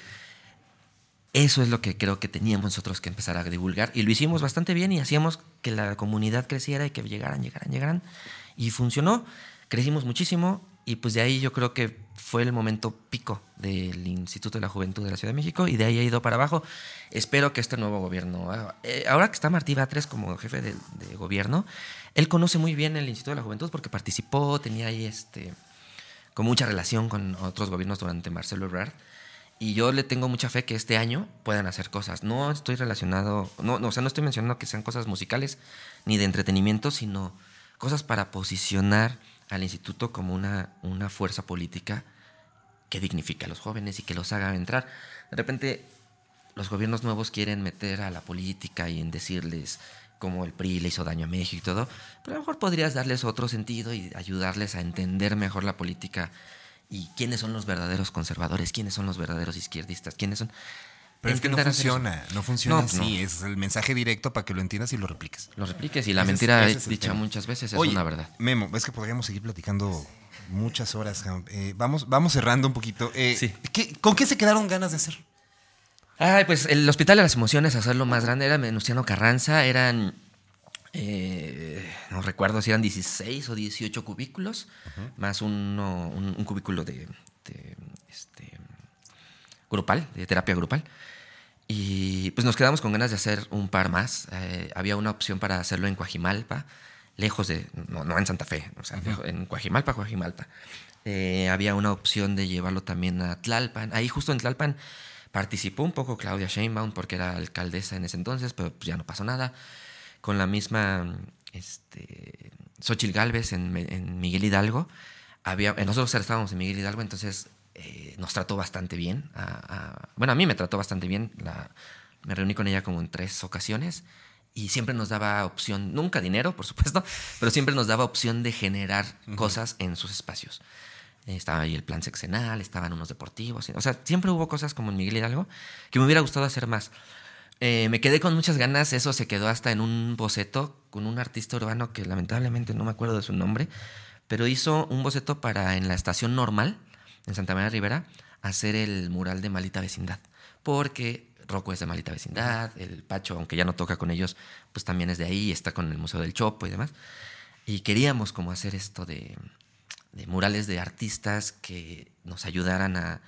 Speaker 2: Eso es lo que creo que teníamos nosotros que empezar a divulgar y lo hicimos bastante bien y hacíamos que la comunidad creciera y que llegaran, llegaran, llegaran. Y funcionó, crecimos muchísimo y pues de ahí yo creo que fue el momento pico del Instituto de la Juventud de la Ciudad de México y de ahí ha ido para abajo. Espero que este nuevo gobierno, eh, ahora que está Martí Batres como jefe de, de gobierno, él conoce muy bien el Instituto de la Juventud porque participó, tenía ahí este, con mucha relación con otros gobiernos durante Marcelo Ebrard. Y yo le tengo mucha fe que este año puedan hacer cosas. No estoy relacionado, no, no, o sea, no estoy mencionando que sean cosas musicales ni de entretenimiento, sino cosas para posicionar al instituto como una, una fuerza política que dignifique a los jóvenes y que los haga entrar. De repente, los gobiernos nuevos quieren meter a la política y en decirles cómo el PRI le hizo daño a México y todo, pero a lo mejor podrías darles otro sentido y ayudarles a entender mejor la política y quiénes son los verdaderos conservadores, quiénes son los verdaderos izquierdistas, quiénes son...
Speaker 1: Pero es que no funciona, no funciona
Speaker 2: No,
Speaker 1: así.
Speaker 2: no.
Speaker 1: Es el mensaje directo para que lo entiendas y lo repliques.
Speaker 2: Lo repliques y la
Speaker 1: Ese
Speaker 2: mentira
Speaker 1: es
Speaker 2: dicha
Speaker 1: tema.
Speaker 2: muchas veces es
Speaker 1: Oye,
Speaker 2: una verdad.
Speaker 1: Memo, es que podríamos seguir platicando muchas horas. Eh, vamos, vamos cerrando un poquito. Eh,
Speaker 2: Sí.
Speaker 1: ¿qué- ¿Con qué se quedaron ganas de hacer?
Speaker 2: Ay, pues el Hospital de las Emociones, hacerlo más grande, era Venustiano Carranza, eran, eh, no recuerdo si eran 16 o 18 cubículos, más uno, un, un cubículo de, de, este, grupal, de terapia grupal. Y pues nos quedamos con ganas de hacer un par más. Eh, había una opción para hacerlo en Coajimalpa, lejos de, no, no en Santa Fe, o sea, lejos- en Coajimalpa, Coajimalpa. Eh, había una opción de llevarlo también a Tlalpan. Ahí justo en Tlalpan participó un poco Claudia Sheinbaum porque era alcaldesa en ese entonces, pero pues ya no pasó nada. Con la misma este, Xochitl Galvez en, Miguel Hidalgo. Había, eh, nosotros estábamos en Miguel Hidalgo, entonces eh, nos trató bastante bien. a- a- bueno, a mí me trató bastante bien. La, me reuní con ella como en tres ocasiones y siempre nos daba opción, nunca dinero, por supuesto, pero siempre nos daba opción de generar cosas en sus espacios. Eh, Estaba ahí el plan sexenal, estaban unos deportivos. O sea, siempre hubo cosas como en Miguel Hidalgo que me hubiera gustado hacer más. Eh, me quedé con muchas ganas, eso se quedó hasta en un boceto con un artista urbano que lamentablemente no me acuerdo de su nombre, pero hizo un boceto para en la estación normal, en Santa María Rivera, hacer el mural de Malita Vecindad. Porque Rocco es de Malita Vecindad, el Pacho, aunque ya no toca con ellos, pues también es de ahí, está con el Museo del Chopo y demás. Y queríamos hacer esto de murales de artistas que nos ayudaran a,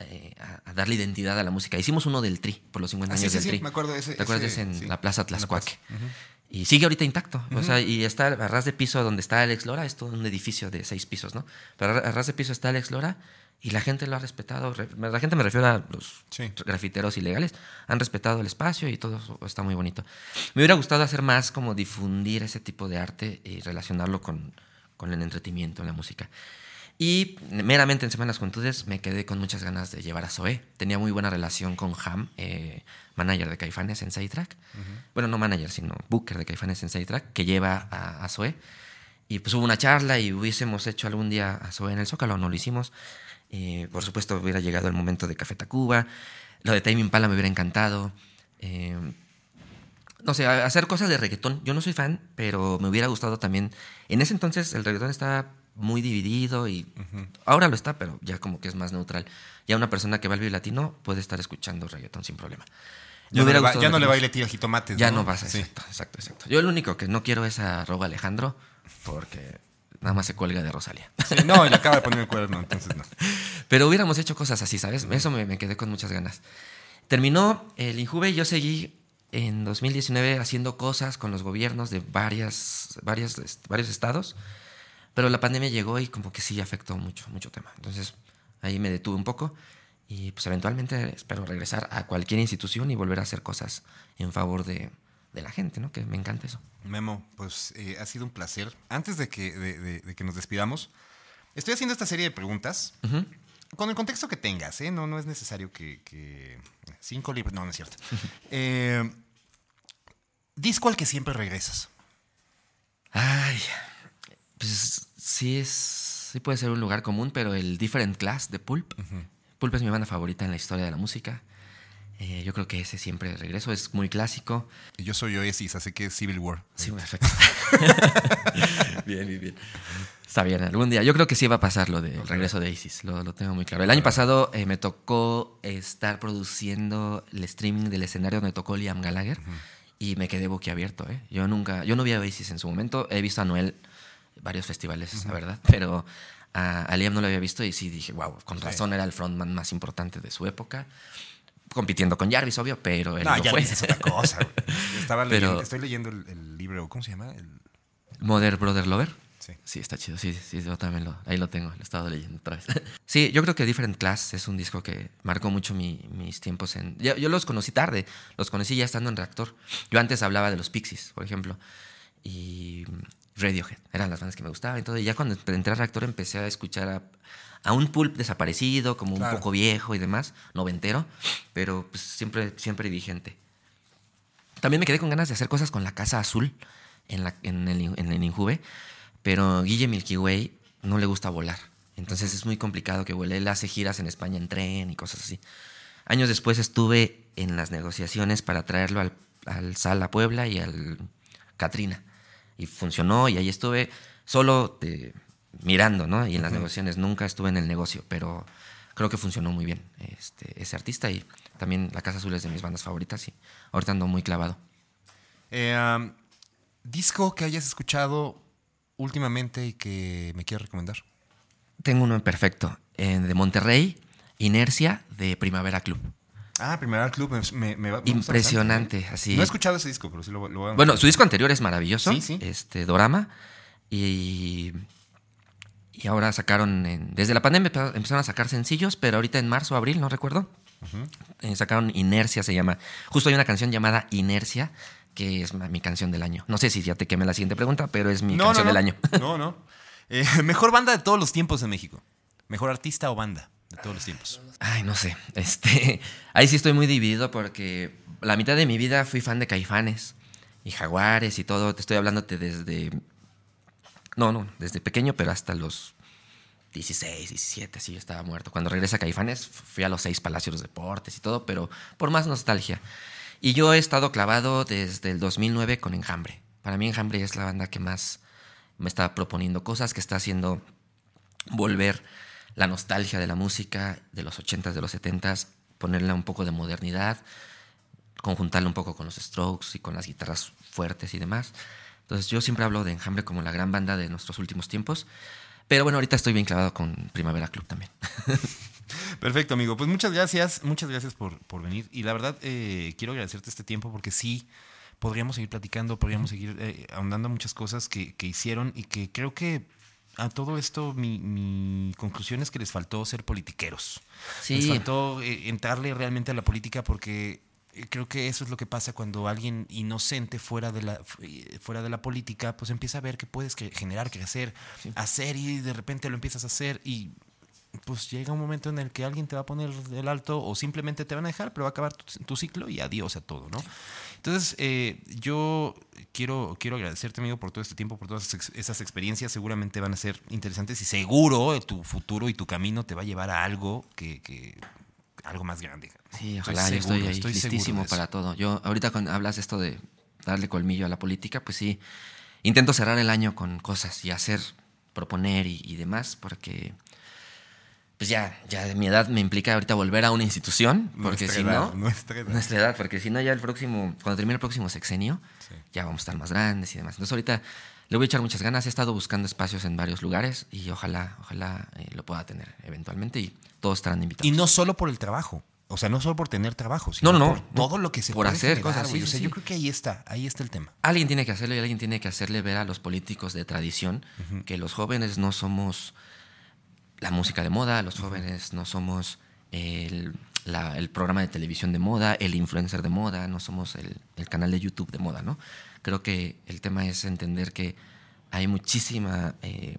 Speaker 2: eh, a- a darle identidad a la música. Hicimos uno del Tri, por los 50
Speaker 1: Ah,
Speaker 2: años
Speaker 1: sí,
Speaker 2: del
Speaker 1: sí,
Speaker 2: Tri.
Speaker 1: me acuerdo de ese-
Speaker 2: ¿Te acuerdas de
Speaker 1: ese,
Speaker 2: ese en la Plaza
Speaker 1: En la plaza.
Speaker 2: Tlaxcuaque? Y sigue ahorita intacto. O sea, y está a ras de piso donde está Alex Lora, es todo un edificio de seis pisos, ¿no? Pero a ras de piso está Alex Lora y la gente lo ha respetado. Re- La gente me refiero a los
Speaker 1: Sí.
Speaker 2: grafiteros ilegales. Han respetado el espacio y todo está muy bonito. Me hubiera gustado hacer más como difundir ese tipo de arte y relacionarlo con, con el entretenimiento, la música. Y meramente en Semanas Juventudes me quedé con muchas ganas de llevar a Zoé. Tenía muy buena relación con Ham, eh, manager de Caifanes en Sidetrack. Bueno, no manager, sino booker de Caifanes en Sidetrack, que lleva a, a Zoé. Y pues hubo una charla y hubiésemos hecho algún día a Zoé en el Zócalo, no lo hicimos. Eh, por supuesto, hubiera llegado el momento de Café Tacuba. Lo de Tame Impala me hubiera encantado. Eh, no sé, hacer cosas de reggaetón. Yo no soy fan, pero me hubiera gustado también. En ese entonces el reggaetón estaba muy dividido y ahora lo está, pero ya como que es más neutral. Ya una persona que va al Vive Latino puede estar escuchando reggaetón sin problema.
Speaker 1: Ya no, le, va- ya no le baile tira jitomates.
Speaker 2: Ya no pasa,
Speaker 1: Sí.
Speaker 2: exacto, exacto, exacto. Yo lo único que no quiero es a Robo Alejandro, porque nada más se cuelga de Rosalía.
Speaker 1: Sí, no, y le acaba de poner el cuerno, entonces no.
Speaker 2: Pero hubiéramos hecho cosas así, ¿sabes? Eso me, me quedé con muchas ganas. Terminó el Injuve y yo seguí en 2019 haciendo cosas con los gobiernos de varias, varias, est- varios estados, pero la pandemia llegó y como que sí afectó mucho, mucho tema. Entonces ahí me detuve un poco y pues eventualmente espero regresar a cualquier institución y volver a hacer cosas en favor de, de la gente, ¿no? Que me encanta eso.
Speaker 1: Memo, pues eh, ha sido un placer. Antes de que, de, de- de que nos despidamos, estoy haciendo esta serie de preguntas
Speaker 2: Ujú.
Speaker 1: con el contexto que tengas, ¿eh? No, no es necesario que, que- Cinco libros, no, no es cierto. Eh, disco al que siempre regresas.
Speaker 2: Ay, sí es, sí puede ser un lugar común, pero el Different Class de Pulp. Pulp es mi banda favorita en la historia de la música. Eh, yo creo que ese siempre regreso, es muy clásico.
Speaker 1: Yo soy Oasis, así que Civil War.
Speaker 2: Sí, perfecto. bien, bien, bien. Está bien, algún día. Yo creo que sí va a pasar lo del regreso de Isis, lo, lo, tengo muy claro. El año pasado eh, me tocó estar produciendo el streaming del escenario donde tocó Liam Gallagher y me quedé boquiabierto. ¿eh? Yo nunca, yo no vi a Oasis en su momento, he visto a Noel varios festivales, la verdad, pero a, Liam no lo había visto y sí dije, wow, con razón era el frontman más importante de su época compitiendo con Jarvis, obvio, pero él
Speaker 1: no,
Speaker 2: no
Speaker 1: Jarvis
Speaker 2: fue.
Speaker 1: es otra cosa. Estaba leyendo, estoy leyendo el, el, libro, ¿cómo se llama? El...
Speaker 2: Mother Brother Lover.
Speaker 1: Sí.
Speaker 2: sí, está chido. Sí, sí, yo también lo, ahí lo tengo, lo he estado leyendo otra vez. sí, yo creo que Different Class es un disco que marcó mucho mi, mis tiempos en... Yo, yo, los conocí tarde, los conocí ya estando en Reactor. Yo antes hablaba de los Pixies, por ejemplo, y Radiohead, eran las bandas que me gustaban y todo. Y ya cuando entré a Reactor empecé a escuchar a, a un pulp desaparecido, como claro. un poco viejo y demás, noventero, pero pues siempre, siempre vigente. También me quedé con ganas de hacer cosas con la Casa Azul en, la, en, el, en el Injuve, pero Guille Milky Way no le gusta volar. Entonces es muy complicado que vuele. Él hace giras en España en tren y cosas así. Años después estuve en las negociaciones para traerlo al, al Sala Puebla y al Catrina. Y funcionó y ahí estuve solo mirando, ¿no? Y en las uh -huh. negociaciones nunca estuve en el negocio, pero creo que funcionó muy bien este, ese artista y también La Casa Azul es de mis bandas favoritas y ahorita ando muy clavado.
Speaker 1: Eh, um, ¿Disco que hayas escuchado últimamente y que me quieras recomendar?
Speaker 2: Tengo uno perfecto, eh, de Monterrey, Inercia, de Primavera Club.
Speaker 1: Ah, Primavera Club, me, me, me
Speaker 2: Impresionante,
Speaker 1: bastante.
Speaker 2: así.
Speaker 1: No he escuchado ese disco, pero sí lo, lo voy a
Speaker 2: Bueno, su disco anterior es maravilloso,
Speaker 1: Sí, sí.
Speaker 2: este Dorama, y, y ahora sacaron, en- desde la pandemia empe- empezaron a sacar sencillos, pero ahorita en marzo, abril, no recuerdo, eh, sacaron Inercia, se llama. Justo hay una canción llamada Inercia, que es mi canción del año. No sé si ya te quemé la siguiente pregunta, pero es mi
Speaker 1: No,
Speaker 2: canción
Speaker 1: no,
Speaker 2: del año.
Speaker 1: No, no. Eh, mejor banda de todos los tiempos en México. Mejor artista o banda de todos los tiempos.
Speaker 2: Ay, no sé. Este, ahí sí estoy muy dividido porque la mitad de mi vida fui fan de Caifanes y Jaguares y todo. Te estoy hablándote desde. No, no, desde pequeño, pero hasta los 16, 17, sí, yo estaba muerto. Cuando regresa Caifanes, fui a los seis Palacios de Deportes y todo, pero por más nostalgia. Y yo he estado clavado desde el 2009 con Enjambre. Para mí, Enjambre es la banda que más me está proponiendo cosas, que está haciendo volver la nostalgia de la música de los 80s, de los 70s, ponerle un poco de modernidad, conjuntarla un poco con los strokes y con las guitarras fuertes y demás. Entonces yo siempre hablo de Enjambre como la gran banda de nuestros últimos tiempos. Pero bueno, ahorita estoy bien clavado con Primavera Club también.
Speaker 1: Perfecto, amigo. Pues muchas gracias, muchas gracias por, por venir. Y la verdad, eh, quiero agradecerte este tiempo porque sí, podríamos seguir platicando, podríamos seguir eh, ahondando muchas cosas que, que hicieron y que creo que a todo esto mi, mi conclusión es que les faltó ser politiqueros. Les faltó eh, entrarle realmente a la política porque eh, creo que eso es lo que pasa cuando alguien inocente fuera de la eh, fuera de la política pues empieza a ver que puedes generar, crecer, hacer y de repente lo empiezas a hacer y pues llega un momento en el que alguien te va a poner el alto o simplemente te van a dejar, pero va a acabar tu, tu ciclo y adiós a todo, ¿no? Entonces, eh, yo quiero, quiero agradecerte, amigo, por todo este tiempo, por todas esas ex- esas experiencias. Seguramente van a ser interesantes y seguro eh, tu futuro y tu camino te va a llevar a algo que, que algo más grande.
Speaker 2: sí,
Speaker 1: Estoy
Speaker 2: ojalá, yo
Speaker 1: seguro,
Speaker 2: estoy ahí
Speaker 1: estoy seguro
Speaker 2: listísimo
Speaker 1: de
Speaker 2: para todo. Yo ahorita cuando hablas esto de darle colmillo a la política, pues sí, intento cerrar el año con cosas y hacer, proponer y, y demás, porque pues ya, ya mi edad me implica ahorita volver a una institución, porque
Speaker 1: Nuestra
Speaker 2: si
Speaker 1: edad,
Speaker 2: no,
Speaker 1: nuestra edad.
Speaker 2: nuestra edad, porque si no ya el próximo, cuando termine el próximo sexenio,
Speaker 1: Sí.
Speaker 2: ya vamos a estar más grandes y demás. Entonces ahorita le voy a echar muchas ganas, he estado buscando espacios en varios lugares y ojalá, ojalá eh, lo pueda tener eventualmente y todos estarán invitados.
Speaker 1: Y no solo por el trabajo. O sea, no solo por tener trabajo, sino
Speaker 2: No, no,
Speaker 1: todo lo que se
Speaker 2: Por
Speaker 1: puede
Speaker 2: hacer
Speaker 1: generar,
Speaker 2: cosas, sí,
Speaker 1: O sea,
Speaker 2: sí,
Speaker 1: yo creo que ahí está, ahí está el tema.
Speaker 2: Alguien tiene que hacerlo y alguien tiene que hacerle ver a los políticos de tradición que los jóvenes no somos la música de moda, los jóvenes no somos el, la- el programa de televisión de moda, el influencer de moda, no somos el, el canal de YouTube de moda, ¿no? Creo que el tema es entender que hay muchísima, eh,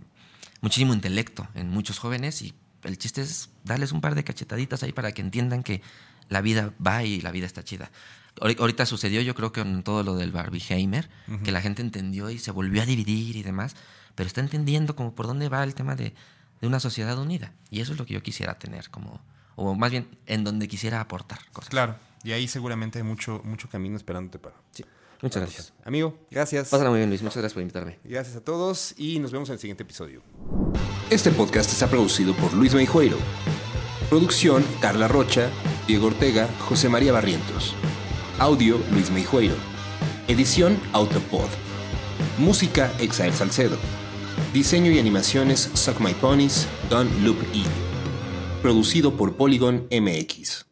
Speaker 2: muchísimo intelecto en muchos jóvenes y el chiste es darles un par de cachetaditas ahí para que entiendan que la vida va y la vida está chida. Ahori- Ahorita sucedió, yo creo que con todo lo del Barbieheimer, que la gente entendió y se volvió a dividir y demás, pero está entendiendo como por dónde va el tema de, de una sociedad unida. Y eso es lo que yo quisiera tener, como, o más bien en donde quisiera aportar cosas.
Speaker 3: Claro. Y ahí seguramente hay mucho, mucho camino esperándote para.
Speaker 2: Sí. Muchas gracias.
Speaker 3: Amigo, gracias.
Speaker 2: Pásala muy bien, Luis. Muchas gracias por invitarme.
Speaker 3: Gracias a todos y nos vemos en el siguiente episodio.
Speaker 1: Este podcast está producido por Luis Meijueiro. Producción Carla Rocha, Diego Ortega, José María Barrientos. Audio Luis Meijueiro. Edición Autopod. Música Exael Salcedo. Diseño y animaciones Suck My Ponies, Don Loop E. Producido por Polygon MX.